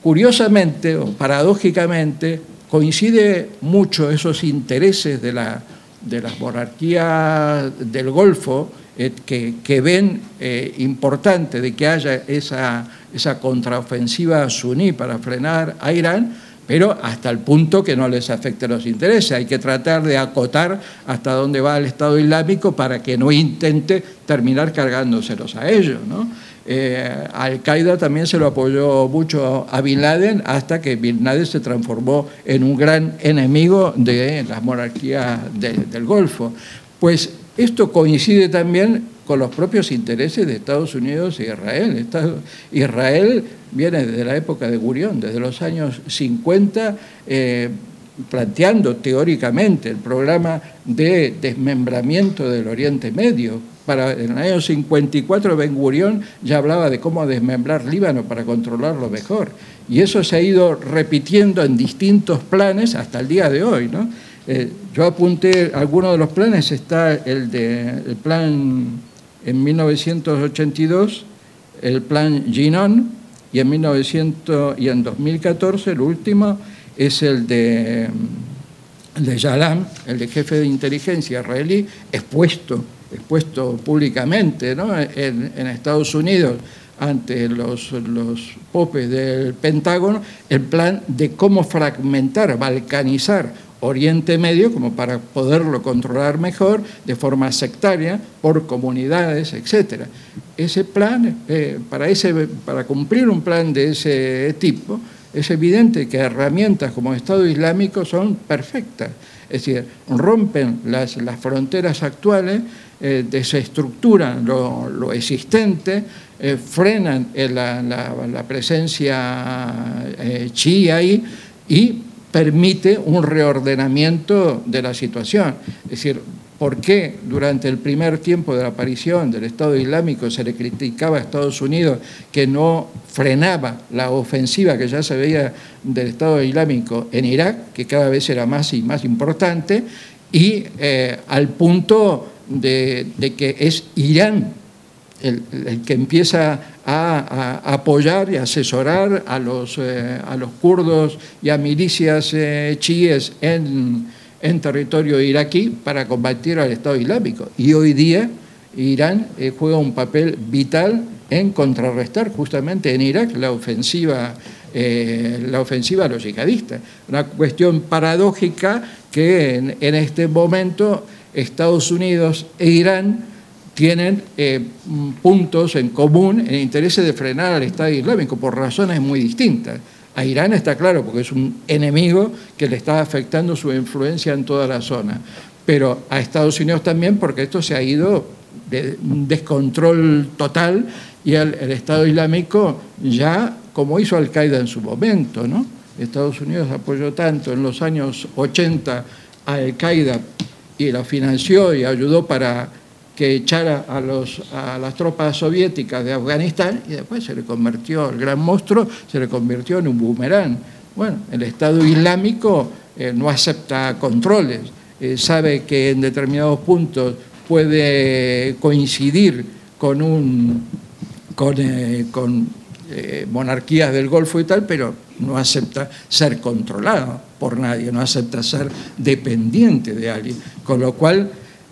curiosamente o paradójicamente, coincide mucho esos intereses de, la, de las monarquías del Golfo eh, que, ven eh, importante de que haya esa, esa contraofensiva suní para frenar a Irán, pero hasta el punto que no les afecte los intereses. Hay que tratar de acotar hasta dónde va el Estado Islámico para que no intente terminar cargándoselos a ellos. ¿no? Eh, Al-Qaeda también se lo apoyó mucho a Bin Laden hasta que Bin Laden se transformó en un gran enemigo de las monarquías del Golfo. Pues esto coincide también con los propios intereses de Estados Unidos e Israel. Israel viene desde la época de Gurión, desde los años 50, eh, planteando teóricamente el programa de desmembramiento del Oriente Medio. Para, en el año 54 Ben Gurión ya hablaba de cómo desmembrar Líbano para controlarlo mejor. Y eso se ha ido repitiendo en distintos planes hasta el día de hoy. ¿no? Eh, yo apunté, algunos de los planes está el, de, el plan en 1982, el plan Ginon, y en, 1900, y en 2014 el último es el de, de Yalam, el de jefe de inteligencia israelí, expuesto, expuesto públicamente en, en Estados Unidos ante los, los popes del Pentágono, el plan de cómo fragmentar, balcanizar Oriente Medio como para poderlo controlar mejor de forma sectaria por comunidades, etc. Ese plan, eh, para, ese, para cumplir un plan de ese tipo, es evidente que herramientas como Estado Islámico son perfectas. Es decir, rompen las, las fronteras actuales, eh, desestructuran lo, lo existente, eh, frenan la, la, la, presencia chi ahí y permite un reordenamiento de la situación. Es decir, ¿por qué durante el primer tiempo de la aparición del Estado Islámico se le criticaba a Estados Unidos que no frenaba la ofensiva que ya se veía del Estado Islámico en Irak, que cada vez era más y más importante, y eh, al punto de, de que es Irán el, que empieza a, apoyar y asesorar a los, eh, a los kurdos y a milicias eh, chiíes en, en, territorio iraquí para combatir al Estado Islámico. Y hoy día Irán eh, juega un papel vital en contrarrestar justamente en Irak la ofensiva, la ofensiva a los yihadistas. Una cuestión paradójica que en, en este momento Estados Unidos e Irán tienen eh, puntos en común en intereses de frenar al Estado Islámico por razones muy distintas. A Irán está claro, porque es un enemigo que le está afectando su influencia en toda la zona, pero a Estados Unidos también porque esto se ha ido de un descontrol total y el, Estado Islámico ya, como hizo Al-Qaeda en su momento, ¿no? Estados Unidos apoyó tanto en los años 80 a Al-Qaeda y lo financió y ayudó para que echara a, los, a las tropas soviéticas de Afganistán y después se le convirtió, el gran monstruo se le convirtió en un boomerang. Bueno, el Estado Islámico eh, no acepta controles, eh, sabe que en determinados puntos puede coincidir con, un, con, eh, con monarquías del Golfo y tal, pero no acepta ser controlado por nadie, no acepta ser dependiente de alguien. Con lo cual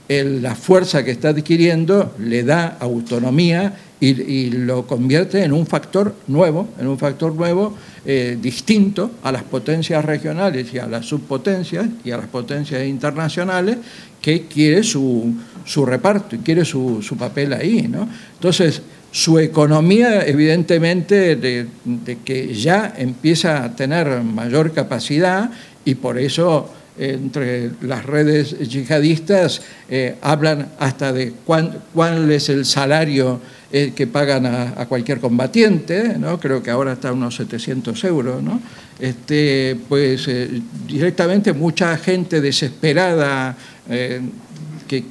la fuerza que está adquiriendo le da autonomía y, lo convierte en un factor nuevo, en un factor nuevo eh, distinto a las potencias regionales y a las subpotencias y a las potencias internacionales que quiere su, reparto y quiere su, papel ahí. ¿no? Entonces, su economía, evidentemente, de, de que ya empieza a tener mayor capacidad y por eso entre las redes yihadistas eh, hablan hasta de cuál es el salario eh, que pagan a, cualquier combatiente, ¿no? creo que ahora está a unos 700 euros. ¿no? Este, pues eh, directamente mucha gente desesperada que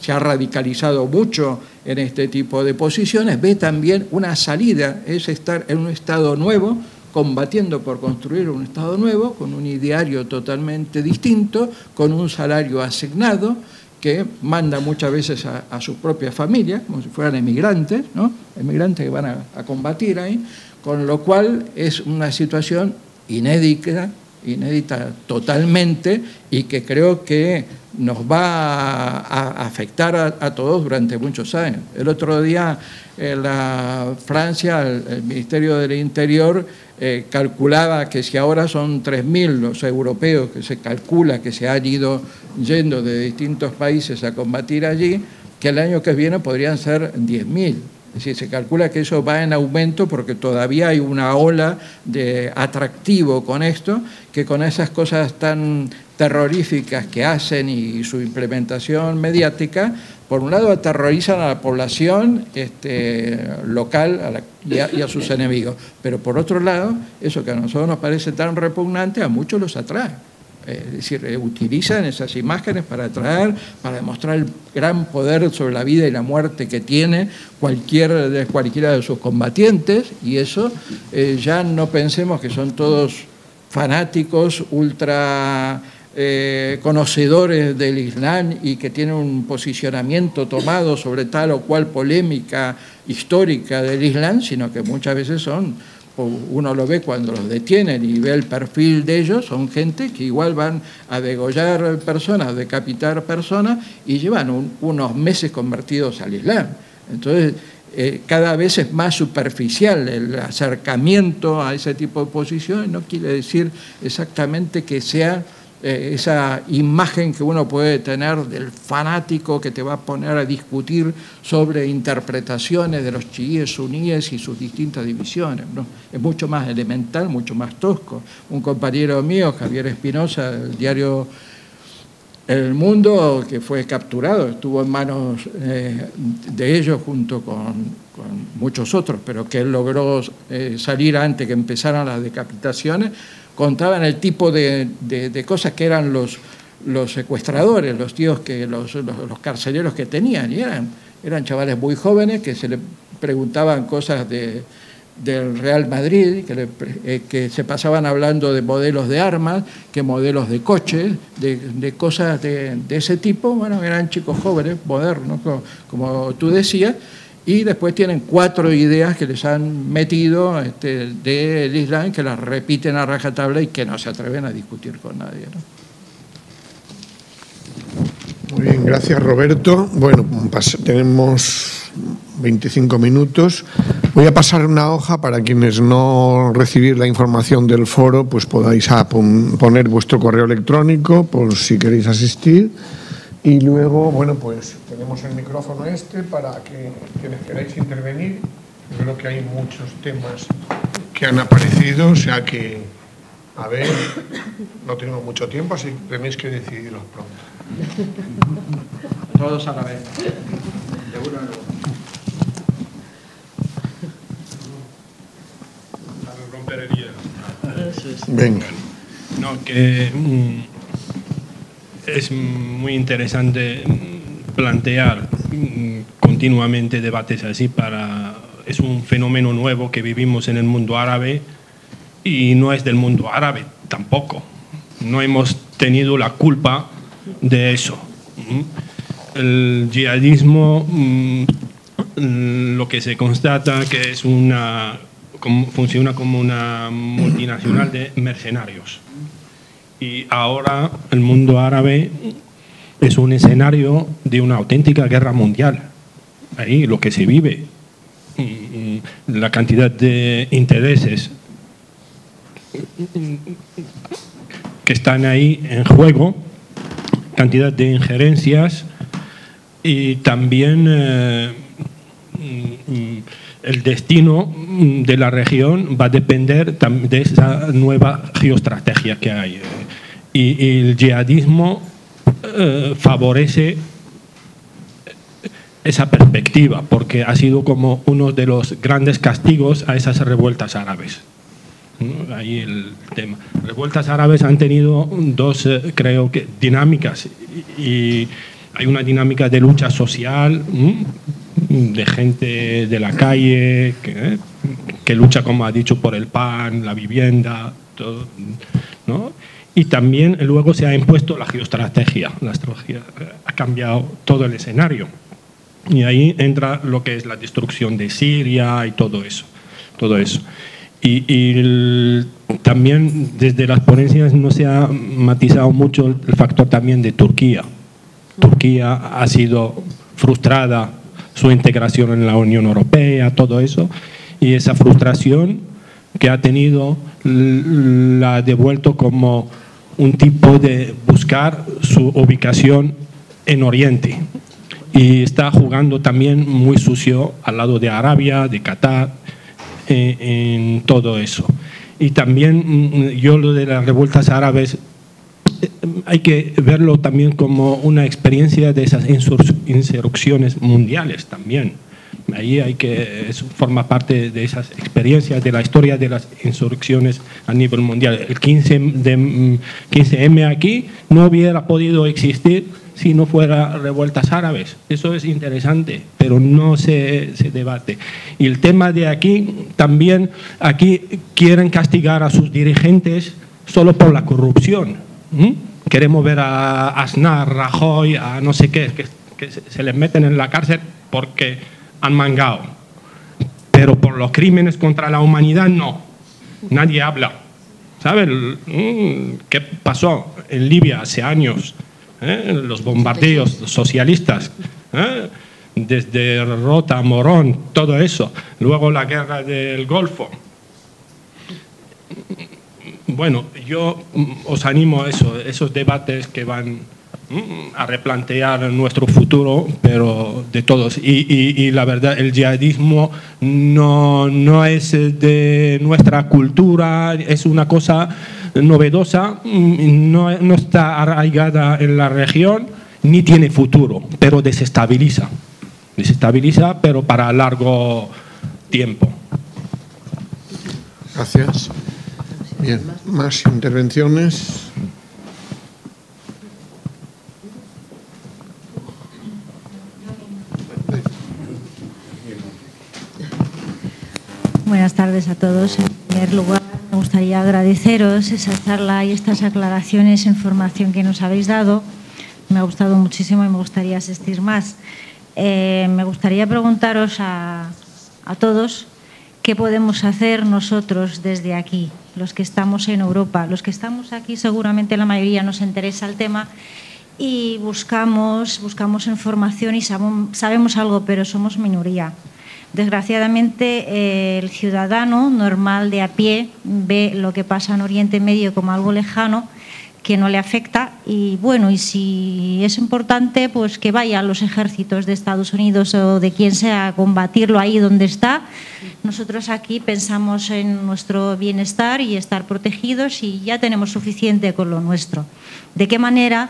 se ha radicalizado mucho en este tipo de posiciones ve también una salida, es estar en un estado nuevo combatiendo por construir un Estado nuevo, con un ideario totalmente distinto, con un salario asignado, que manda muchas veces a, su propia familia, como si fueran emigrantes, ¿no? emigrantes que van a, combatir ahí, con lo cual es una situación inédita, inédita totalmente y que creo que nos va a, afectar a, todos durante muchos años. El otro día en la Francia, el Ministerio del Interior eh, calculaba que si ahora son 3.000 los europeos que se calcula que se han ido yendo de distintos países a combatir allí, que el año que viene podrían ser 10.000. Es decir, se calcula que eso va en aumento porque todavía hay una ola de atractivo con esto, que con esas cosas tan terroríficas que hacen y su implementación mediática, por un lado aterrorizan a la población este, local y, a, sus enemigos, pero por otro lado, eso que a nosotros nos parece tan repugnante, a muchos los atrae. Es decir, eh, utilizan esas imágenes para atraer, para demostrar el gran poder sobre la vida y la muerte que tiene cualquier, cualquiera de sus combatientes, y eso eh, ya no pensemos que son todos fanáticos ultra eh, conocedores del Islam y que tienen un posicionamiento tomado sobre tal o cual polémica histórica del Islam, sino que muchas veces son, uno lo ve cuando los detienen y ve el perfil de ellos, son gente que igual van a degollar personas, decapitar personas y llevan unos meses convertidos al Islam. Entonces, eh, cada vez es más superficial el acercamiento a ese tipo de posiciones, no quiere decir exactamente que sea eh, esa imagen que uno puede tener del fanático que te va a poner a discutir sobre interpretaciones de los chiíes, suníes y sus distintas divisiones. Es mucho más elemental, mucho más tosco. Un compañero mío, Javier Espinosa, del diario El Mundo, que fue capturado, estuvo en manos eh, de ellos junto con, muchos otros, pero que él logró eh, salir antes que empezaran las decapitaciones contaban el tipo de, cosas que eran los, los secuestradores, los tíos, que, los, los, carceleros que tenían. Y eran, eran chavales muy jóvenes que se le preguntaban cosas de, del Real Madrid, que, eh, que, se pasaban hablando de modelos de armas, que modelos de coches, de, cosas de, ese tipo. Bueno, eran chicos jóvenes, modernos, como tú decías, Y después tienen cuatro ideas que les han metido este, del Islam, que las repiten a rajatabla y que no se atreven a discutir con nadie. Muy bien, gracias Roberto. Bueno, tenemos 25 minutos. Voy a pasar una hoja para quienes no recibir la información del foro, pues podáis poner vuestro correo electrónico por si queréis asistir. Y luego, bueno, pues tenemos el micrófono este para que quienes queráis intervenir. creo que hay muchos temas que han aparecido, o sea que, a ver, no tenemos mucho tiempo, así que tenéis que decidirlo pronto. Todos a la vez. De uno en Venga. No, que mm, es muy interesante mm, plantear mm, continuamente debates así para es un fenómeno nuevo que vivimos en el mundo árabe y no es del mundo árabe tampoco. No hemos tenido la culpa de eso. El yihadismo lo que se constata que es una funciona como una multinacional de mercenarios. Y ahora el mundo árabe es un escenario de una auténtica guerra mundial. Ahí lo que se vive, la cantidad de intereses que están ahí en juego, cantidad de injerencias y también eh, el destino mm, de la región va a depender de esa nueva geoestrategia que hay. Eh. Y, el yihadismo eh, favorece esa perspectiva, porque ha sido como uno de los grandes castigos a esas revueltas árabes. Ahí el tema. Revueltas árabes han tenido dos, eh, creo que, dinámicas. Y hay una dinámica de lucha social, de gente de la calle que, que, lucha, como ha dicho, por el pan, la vivienda, todo, ¿no? Y también luego se ha impuesto la geoestrategia. La estrategia ha cambiado todo el escenario. Y ahí entra lo que es la destrucción de Siria y todo eso. Todo eso. Y, y también desde las ponencias no se ha matizado mucho el factor también de Turquía. Turquía ha sido frustrada su integración en la Unión Europea, todo eso, y esa frustración que ha tenido la devuelto como un tipo de buscar su ubicación en Oriente. Y está jugando también muy sucio al lado de Arabia, de Qatar, eh, en todo eso. Y también mm, yo lo de las revueltas árabes hay que verlo también como una experiencia de esas insurrecciones mundiales también. Ahí hay que, forma parte de esas experiencias de la historia de las insurrecciones a nivel mundial. El 15 de, 15M aquí no hubiera podido existir si no fuera revueltas árabes. Eso es interesante, pero no se, se, debate. Y el tema de aquí, también aquí quieren castigar a sus dirigentes solo por la corrupción ¿Mm? Queremos ver a Aznar, Rajoy, a no sé qué, que, se les meten en la cárcel porque han mangado. Pero por los crímenes contra la humanidad no. Nadie habla. ¿Sabes mm, qué pasó en Libia hace años? ¿Eh? Los bombardeos socialistas. ¿eh? Desde Rota, Morón, todo eso. Luego la guerra del Golfo bueno, yo mm, os animo a eso, esos debates que van a replantear nuestro futuro, pero de todos. Y, la verdad, el yihadismo no, no, es de nuestra cultura, es una cosa novedosa, mm, no, no está arraigada en la región, ni tiene futuro, pero desestabiliza. Desestabiliza, pero para largo tiempo. Gracias. Bien, más intervenciones. Buenas tardes a todos. En primer lugar, me gustaría agradeceros esa charla y estas aclaraciones, información que nos habéis dado. Me ha gustado muchísimo y me gustaría asistir más. Eh, me gustaría preguntaros a, a todos qué podemos hacer nosotros desde aquí, los que estamos en Europa. Los que estamos aquí seguramente la mayoría nos interesa el tema y buscamos, buscamos información y sabemos algo, pero somos minoría. Desgraciadamente, eh, el ciudadano normal de a pie ve lo que pasa en Oriente Medio como algo lejano que no le afecta y bueno, y si es importante, pues que vayan los ejércitos de Estados Unidos o de quien sea a combatirlo ahí donde está. Nosotros aquí pensamos en nuestro bienestar y estar protegidos y ya tenemos suficiente con lo nuestro. ¿De qué manera?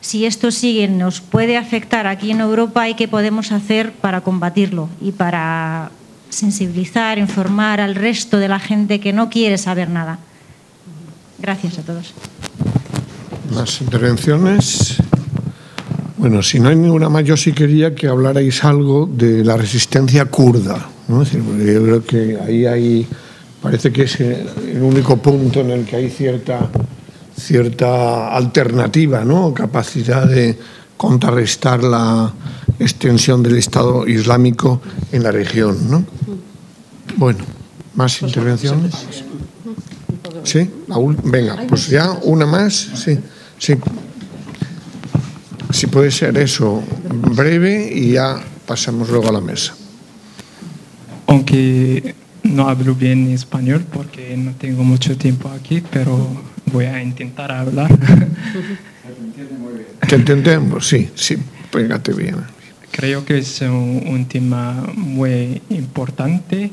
Si esto sigue nos puede afectar aquí en Europa y qué podemos hacer para combatirlo y para sensibilizar, informar al resto de la gente que no quiere saber nada. Gracias a todos. Más intervenciones. Bueno, si no hay ninguna más, yo sí quería que hablarais algo de la resistencia kurda. ¿no? yo creo que ahí hay, parece que es el único punto en el que hay cierta cierta alternativa, ¿no? capacidad de contrarrestar la extensión del Estado Islámico en la región. ¿no? Bueno, ¿más intervenciones? ¿Sí? Venga, pues ya una más. Sí, sí. Si puede ser eso, breve y ya pasamos luego a la mesa. Aunque no hablo bien español porque no tengo mucho tiempo aquí, pero voy a intentar hablar. Te entendemos, sí, sí, pégate bien. Creo que es un, tema muy importante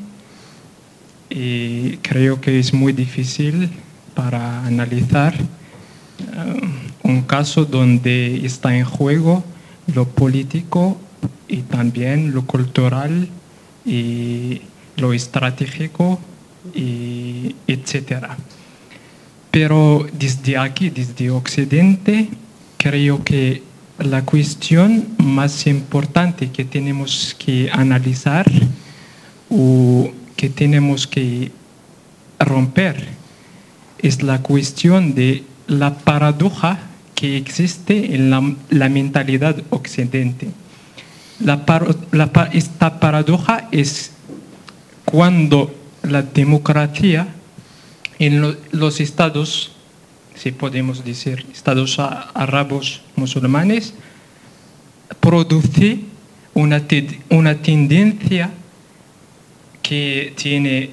y creo que es muy difícil para analizar uh, un caso donde está en juego lo político y también lo cultural y lo estratégico y etcétera. Pero desde aquí, desde Occidente, creo que la cuestión más importante que tenemos que analizar o que tenemos que romper es la cuestión de la paradoja que existe en la, mentalidad occidente. esta paradoja es cuando la democracia en los estados, si podemos decir, estados árabes musulmanes, produce una, una tendencia que tiene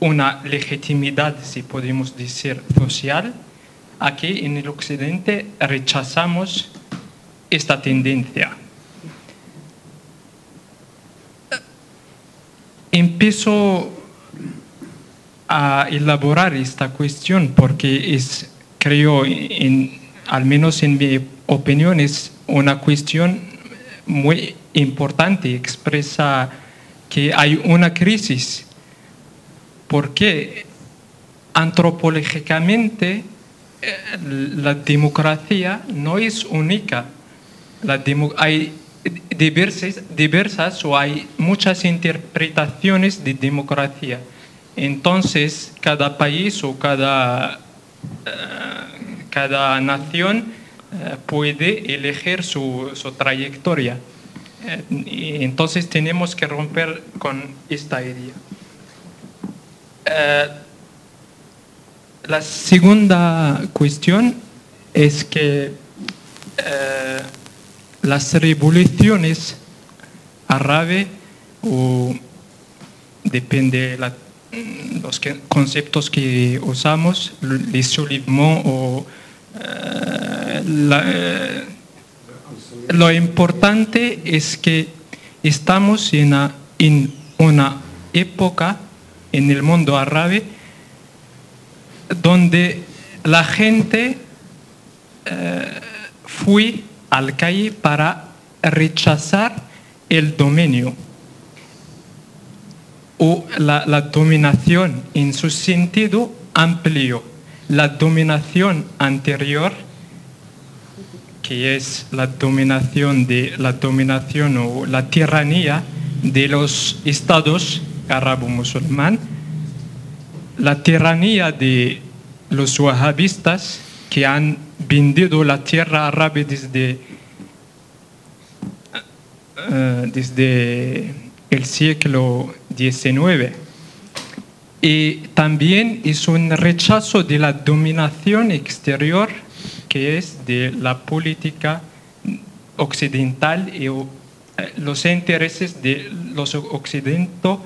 una legitimidad, si podemos decir, social, aquí en el occidente rechazamos esta tendencia. Empiezo a elaborar esta cuestión porque es, creo, al menos en mi opinión, es una cuestión muy importante, expresa que hay una crisis, porque antropológicamente eh, la democracia no es única. La hay diversas, diversas o hay muchas interpretaciones de democracia entonces, cada país o cada, eh, cada nación eh, puede elegir su, trayectoria. Eh, entonces, tenemos que romper con esta idea. la segunda cuestión es que las revoluciones árabes o depende de la los conceptos que usamos, el o eh, eh, lo importante es que estamos en una, en una época en el mundo árabe donde la gente eh, fue al calle para rechazar el dominio o la, dominación en su sentido amplio. La dominación anterior, que es la dominación de la dominación o la tiranía de los estados arabo-musulmán, la tiranía de los wahhabistas que han vendido la tierra árabe desde eh, desde el siglo XIX. Y también es un rechazo de la dominación exterior que es de la política occidental y eh, los intereses de los occidentales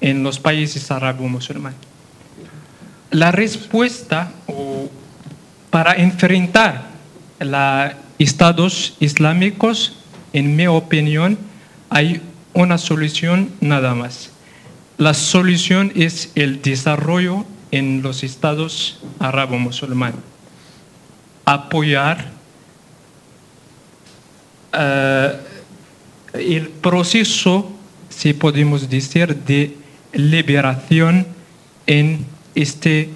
en los países árabes-musulmanes. La respuesta para enfrentar los estados islámicos, en mi opinión, hay una solución nada más. La solución es el desarrollo en los estados árabes-musulmanes. Apoyar eh, el proceso, si podemos decir, de liberación en este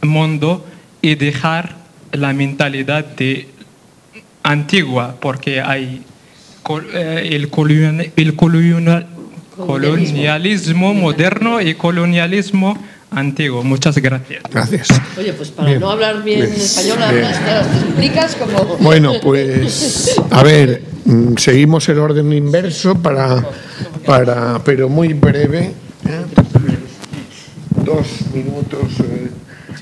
mundo y dejar la mentalidad de antigua, porque hay eh, el, el colonialismo moderno y colonialismo antiguo. Muchas gracias. Gracias. Oye, pues para no hablar bien, español, te explicas como... Bueno, pues a ver, mm, seguimos el orden inverso para, para pero muy breve. ¿eh? Dos minutos,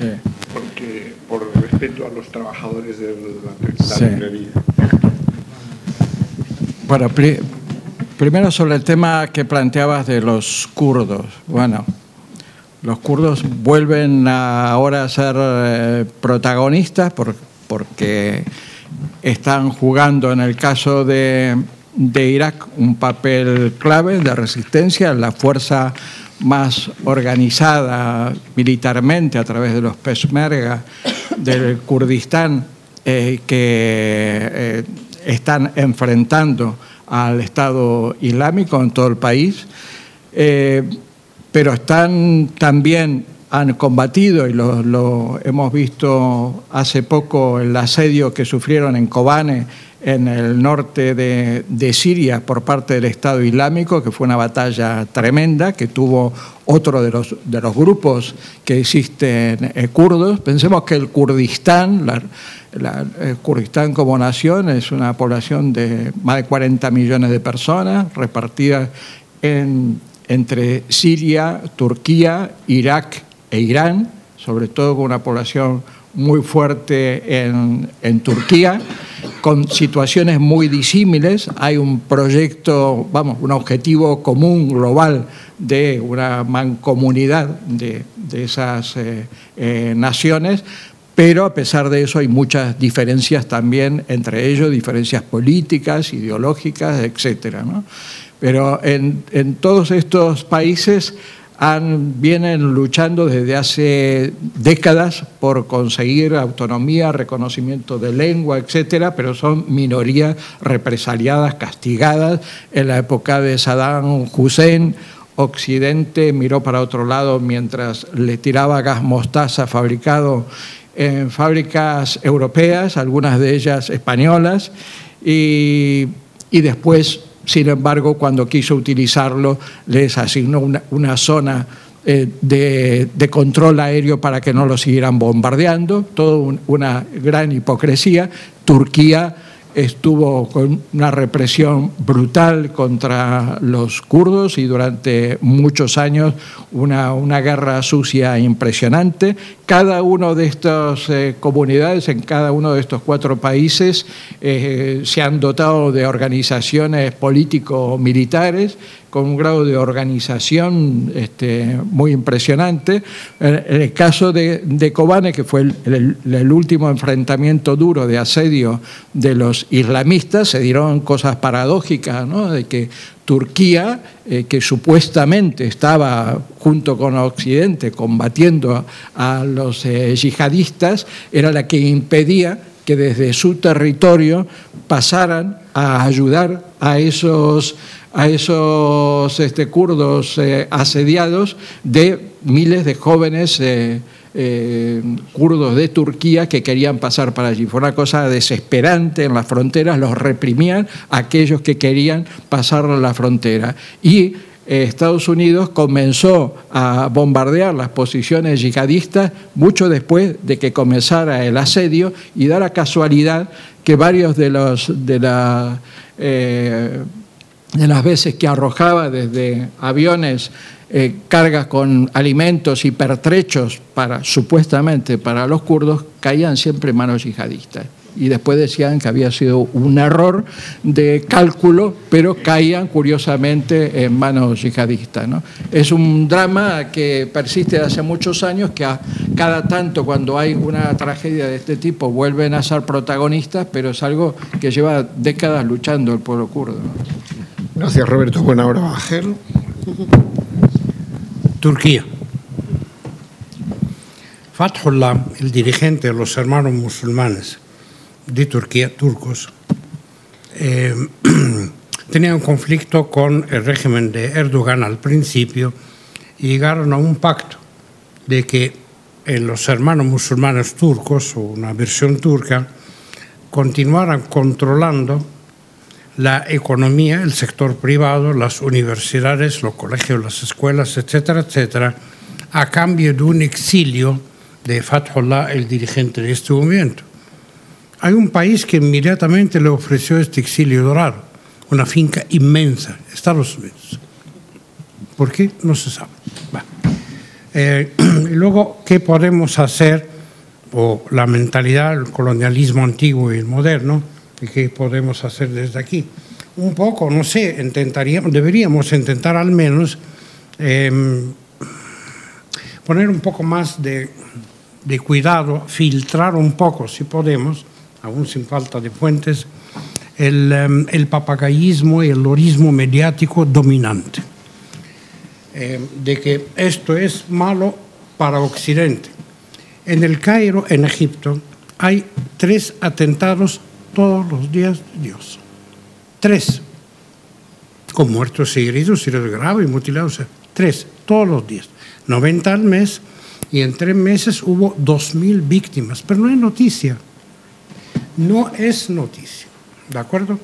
eh, porque por respeto a los trabajadores de la, librería. Bueno, primero sobre el tema que planteabas de los kurdos. Bueno, los kurdos vuelven ahora a ser eh, protagonistas porque están jugando en el caso de, Irak un papel clave de resistencia, la fuerza más organizada militarmente a través de los Peshmerga del Kurdistán eh, que eh, están enfrentando al Estado Islámico en todo el país, eh, pero están también han combatido y lo, hemos visto hace poco el asedio que sufrieron en Kobane en el norte de, Siria por parte del Estado Islámico, que fue una batalla tremenda, que tuvo otro de los, de los grupos que existen eh, kurdos. Pensemos que el Kurdistán, el Kurdistán como nación, es una población de más de 40 millones de personas repartidas entre Siria, Turquía, Irak e Irán, sobre todo con una población muy fuerte en, en, Turquía, con situaciones muy disímiles. Hay un proyecto, vamos, un objetivo común, global, de una mancomunidad de, de esas eh, eh, naciones, pero a pesar de eso hay muchas diferencias también entre ellos, diferencias políticas, ideológicas, etc. Pero en, en todos estos países vienen luchando desde hace décadas por conseguir autonomía, reconocimiento de lengua, etcétera, pero son minorías represaliadas, castigadas. En la época de Saddam Hussein, Occidente miró para otro lado mientras le tiraba gas mostaza fabricado en fábricas europeas, algunas de ellas españolas, y, y después sin embargo, cuando quiso utilizarlo, les asignó una, zona eh, de, control aéreo para que no lo siguieran bombardeando, toda una gran hipocresía. Turquía estuvo con una represión brutal contra los kurdos y durante muchos años una, una guerra sucia impresionante. Cada una de estas eh, comunidades, en cada uno de estos cuatro países, eh, se han dotado de organizaciones político-militares con un grado de organización este, muy impresionante. En el caso de, Kobane, que fue el, último enfrentamiento duro de asedio de los islamistas, se dieron cosas paradójicas, ¿no? de que Turquía, eh, que supuestamente estaba junto con Occidente combatiendo a, los eh, yihadistas, era la que impedía que desde su territorio pasaran a ayudar a esos a esos este, kurdos eh, asediados de miles de jóvenes eh, eh, kurdos de Turquía que querían pasar para allí. Fue una cosa desesperante en las fronteras, los reprimían aquellos que querían pasar la frontera. Y Estados Unidos comenzó a bombardear las posiciones yihadistas mucho después de que comenzara el asedio y da la casualidad que varios de los de la de las veces que arrojaba desde aviones eh, cargas con alimentos y pertrechos para, supuestamente para los kurdos, caían siempre en manos yihadistas. Y después decían que había sido un error de cálculo, pero caían curiosamente en manos yihadistas. Es un drama que persiste desde hace muchos años, que a cada tanto cuando hay una tragedia de este tipo vuelven a ser protagonistas, pero es algo que lleva décadas luchando el pueblo kurdo. Gracias, Roberto. Buena hora, Ángel. Turquía. Fathullah, el dirigente de los hermanos musulmanes de Turquía, turcos, eh, tenía un conflicto con el régimen de Erdogan al principio y llegaron a un pacto de que eh, los hermanos musulmanes turcos, o una versión turca, continuaran controlando la economía, el sector privado, las universidades, los colegios, las escuelas, etcétera, etcétera, a cambio de un exilio de Fathullah, el dirigente de este movimiento. Hay un país que inmediatamente le ofreció este exilio dorado, una finca inmensa, Estados Unidos. ¿Por qué? No se sabe. Eh, luego, ¿qué podemos hacer? O la mentalidad, el colonialismo antiguo y el moderno, ¿qué podemos hacer desde aquí? Un poco, no sé, intentaríamos, deberíamos intentar al menos em, poner un poco más de, de, cuidado, filtrar un poco, si podemos, aún sin falta de fuentes, el, em, el papagayismo y el lorismo mediático dominante. Eh, de que esto es malo para Occidente. En el Cairo, en Egipto, hay tres atentados todos los días Dios. Tres. Con muertos y heridos, heridos graves y mutilados. Tres, todos los días. 90 al mes y en tres meses hubo 2.000 víctimas. Pero no es noticia. No es noticia. ¿De acuerdo?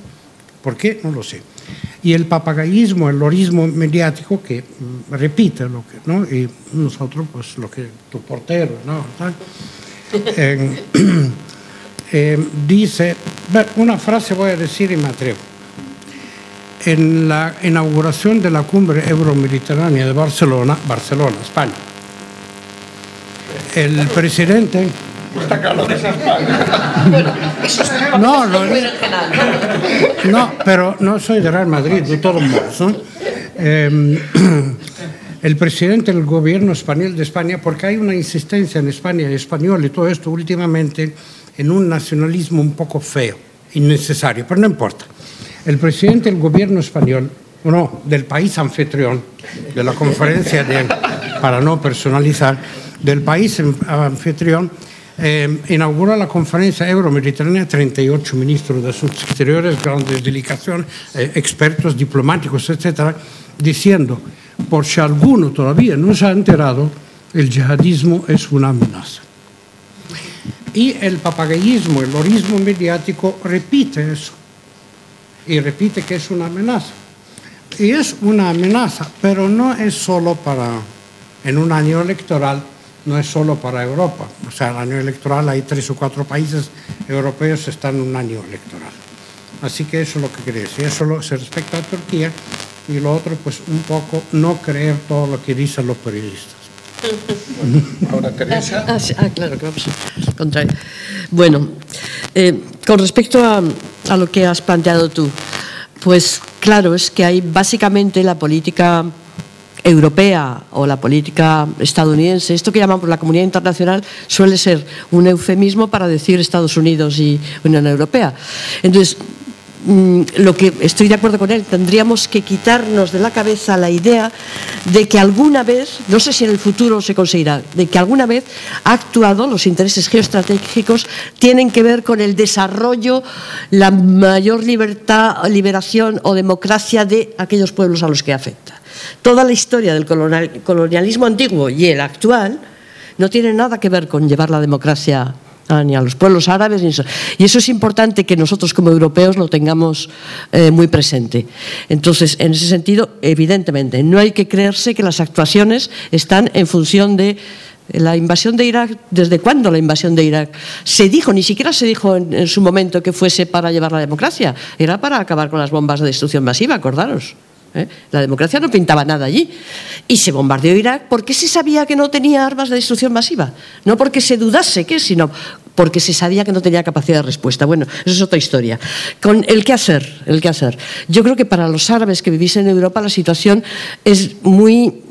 ¿Por qué? No lo sé. Y el papagayismo, el lorismo mediático que mm, repite lo que, ¿no? Y nosotros, pues lo que tu portero, ¿no? eh, dice, una frase voy a decir y me atrevo. En la inauguración de la cumbre euro-mediterránea de Barcelona, Barcelona, España, el presidente Está España. no, no, no, pero no soy de Real Madrid, de todos modos. ¿no? Eh, el presidente del gobierno español de España, porque hay una insistencia en España español y todo esto últimamente en un nacionalismo un poco feo, innecesario, pero no importa. El presidente del gobierno español, no, del país anfitrión, de la conferencia de, para no personalizar, del país anfitrión, eh, inauguró la conferencia euro-mediterránea 38 ministros de sus exteriores, grandes delegaciones, eh, expertos diplomáticos, etcétera, diciendo, por si alguno todavía no se ha enterado, el yihadismo es una amenaza. Y el papagayismo, el lorismo mediático repite eso. Y repite que es una amenaza. Y es una amenaza, pero no es solo para, en un año electoral, no es solo para Europa. O sea, el año electoral hay tres o cuatro países europeos que están en un año electoral. Así que eso es lo que quería decir. Eso se respecta a Turquía y lo otro, pues un poco no creer todo lo que dicen los periodistas. Ahora, Teresa. Ah, ah, claro, que. Bueno, eh, con respecto a, a lo que has planteado tú, pues claro, es que hay básicamente la política europea o la política estadounidense, esto que llamamos la comunidad internacional suele ser un eufemismo para decir Estados Unidos y Unión Europea. Entonces, lo que estoy de acuerdo con él, tendríamos que quitarnos de la cabeza la idea de que alguna vez, no sé si en el futuro se conseguirá, de que alguna vez ha actuado, los intereses geoestratégicos tienen que ver con el desarrollo, la mayor libertad, liberación o democracia de aquellos pueblos a los que afecta. Toda la historia del colonialismo antiguo y el actual no tiene nada que ver con llevar la democracia ni a los pueblos árabes. Ni eso. Y eso es importante que nosotros como europeos lo tengamos eh, muy presente. Entonces, en ese sentido, evidentemente, no hay que creerse que las actuaciones están en función de La invasión de Irak, ¿desde cuándo la invasión de Irak? Se dijo, ni siquiera se dijo en, en, su momento que fuese para llevar la democracia, era para acabar con las bombas de destrucción masiva, acordaros. ¿Eh? La democracia no pintaba nada allí. Y se bombardeó Irak porque se sabía que no tenía armas de destrucción masiva. No porque se dudase que, sino porque se sabía que no tenía capacidad de respuesta. Bueno, eso es otra historia. Con el qué hacer, el qué hacer. Yo creo que para los árabes que vivís en Europa la situación es muy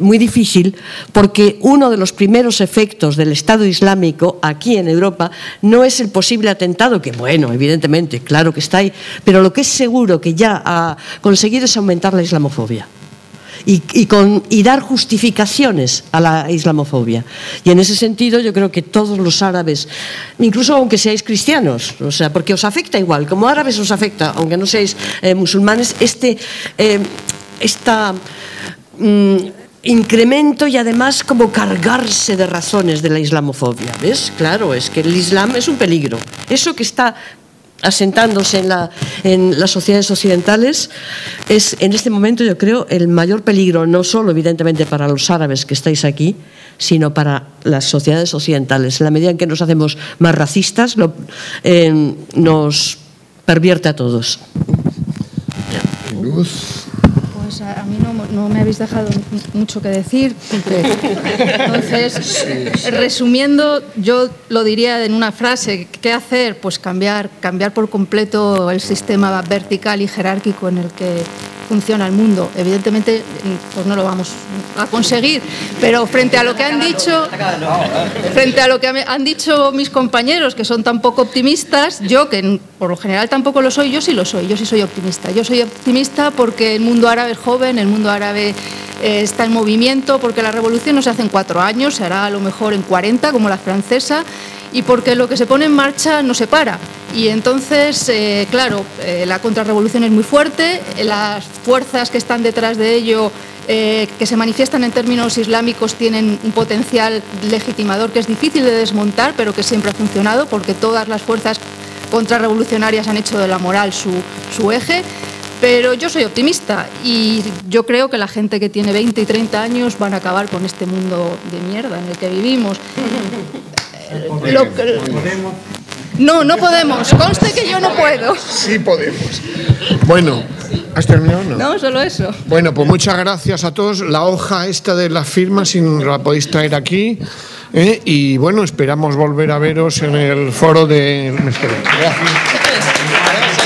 muy difícil porque uno de los primeros efectos del Estado Islámico aquí en Europa no es el posible atentado, que bueno, evidentemente, claro que está ahí, pero lo que es seguro que ya ha conseguido es aumentar la islamofobia. Y, y, con, y, dar justificaciones a la islamofobia. Y en ese sentido yo creo que todos los árabes, incluso aunque seáis cristianos, o sea, porque os afecta igual, como árabes os afecta, aunque no seáis eh, musulmanes, este, eh, esta mm, incremento y además como cargarse de razones de la islamofobia. ¿Ves? Claro, es que el Islam es un peligro. Eso que está asentándose en, la, en, las sociedades occidentales es en este momento yo creo el mayor peligro no solo evidentemente para los árabes que estáis aquí sino para las sociedades occidentales en la medida en que nos hacemos más racistas eh, nos pervierte a todos pues a, a mí no, no, me habéis dejado mucho que decir. Entonces, resumiendo, yo lo diría en una frase, ¿qué hacer? Pues cambiar, cambiar por completo el sistema vertical y jerárquico en el que funciona el mundo. Evidentemente, pues no lo vamos a conseguir, pero frente a lo que han dicho, frente a lo que han dicho mis compañeros, que son tan poco optimistas, yo, que por lo general tampoco lo soy, yo sí lo soy, yo sí soy optimista. Yo soy optimista porque el mundo árabe es joven, el mundo árabe eh, está en movimiento, porque la revolución no se hace en cuatro años, se hará a lo mejor en 40, como la francesa, y porque lo que se pone en marcha no se para. Y entonces, eh, claro, eh, la contrarrevolución es muy fuerte, las fuerzas que están detrás de ello, eh, que se manifiestan en términos islámicos, tienen un potencial legitimador que es difícil de desmontar, pero que siempre ha funcionado, porque todas las fuerzas contrarrevolucionarias han hecho de la moral su, su eje. Pero yo soy optimista y yo creo que la gente que tiene 20 y 30 años van a acabar con este mundo de mierda en el que vivimos. Lo, no, no podemos. Conste que yo no puedo. Sí podemos. Bueno, ¿has terminado? No. no, solo eso. Bueno, pues muchas gracias a todos. La hoja esta de las firmas, si la podéis traer aquí. ¿eh? Y bueno, esperamos volver a veros en el foro de... Gracias.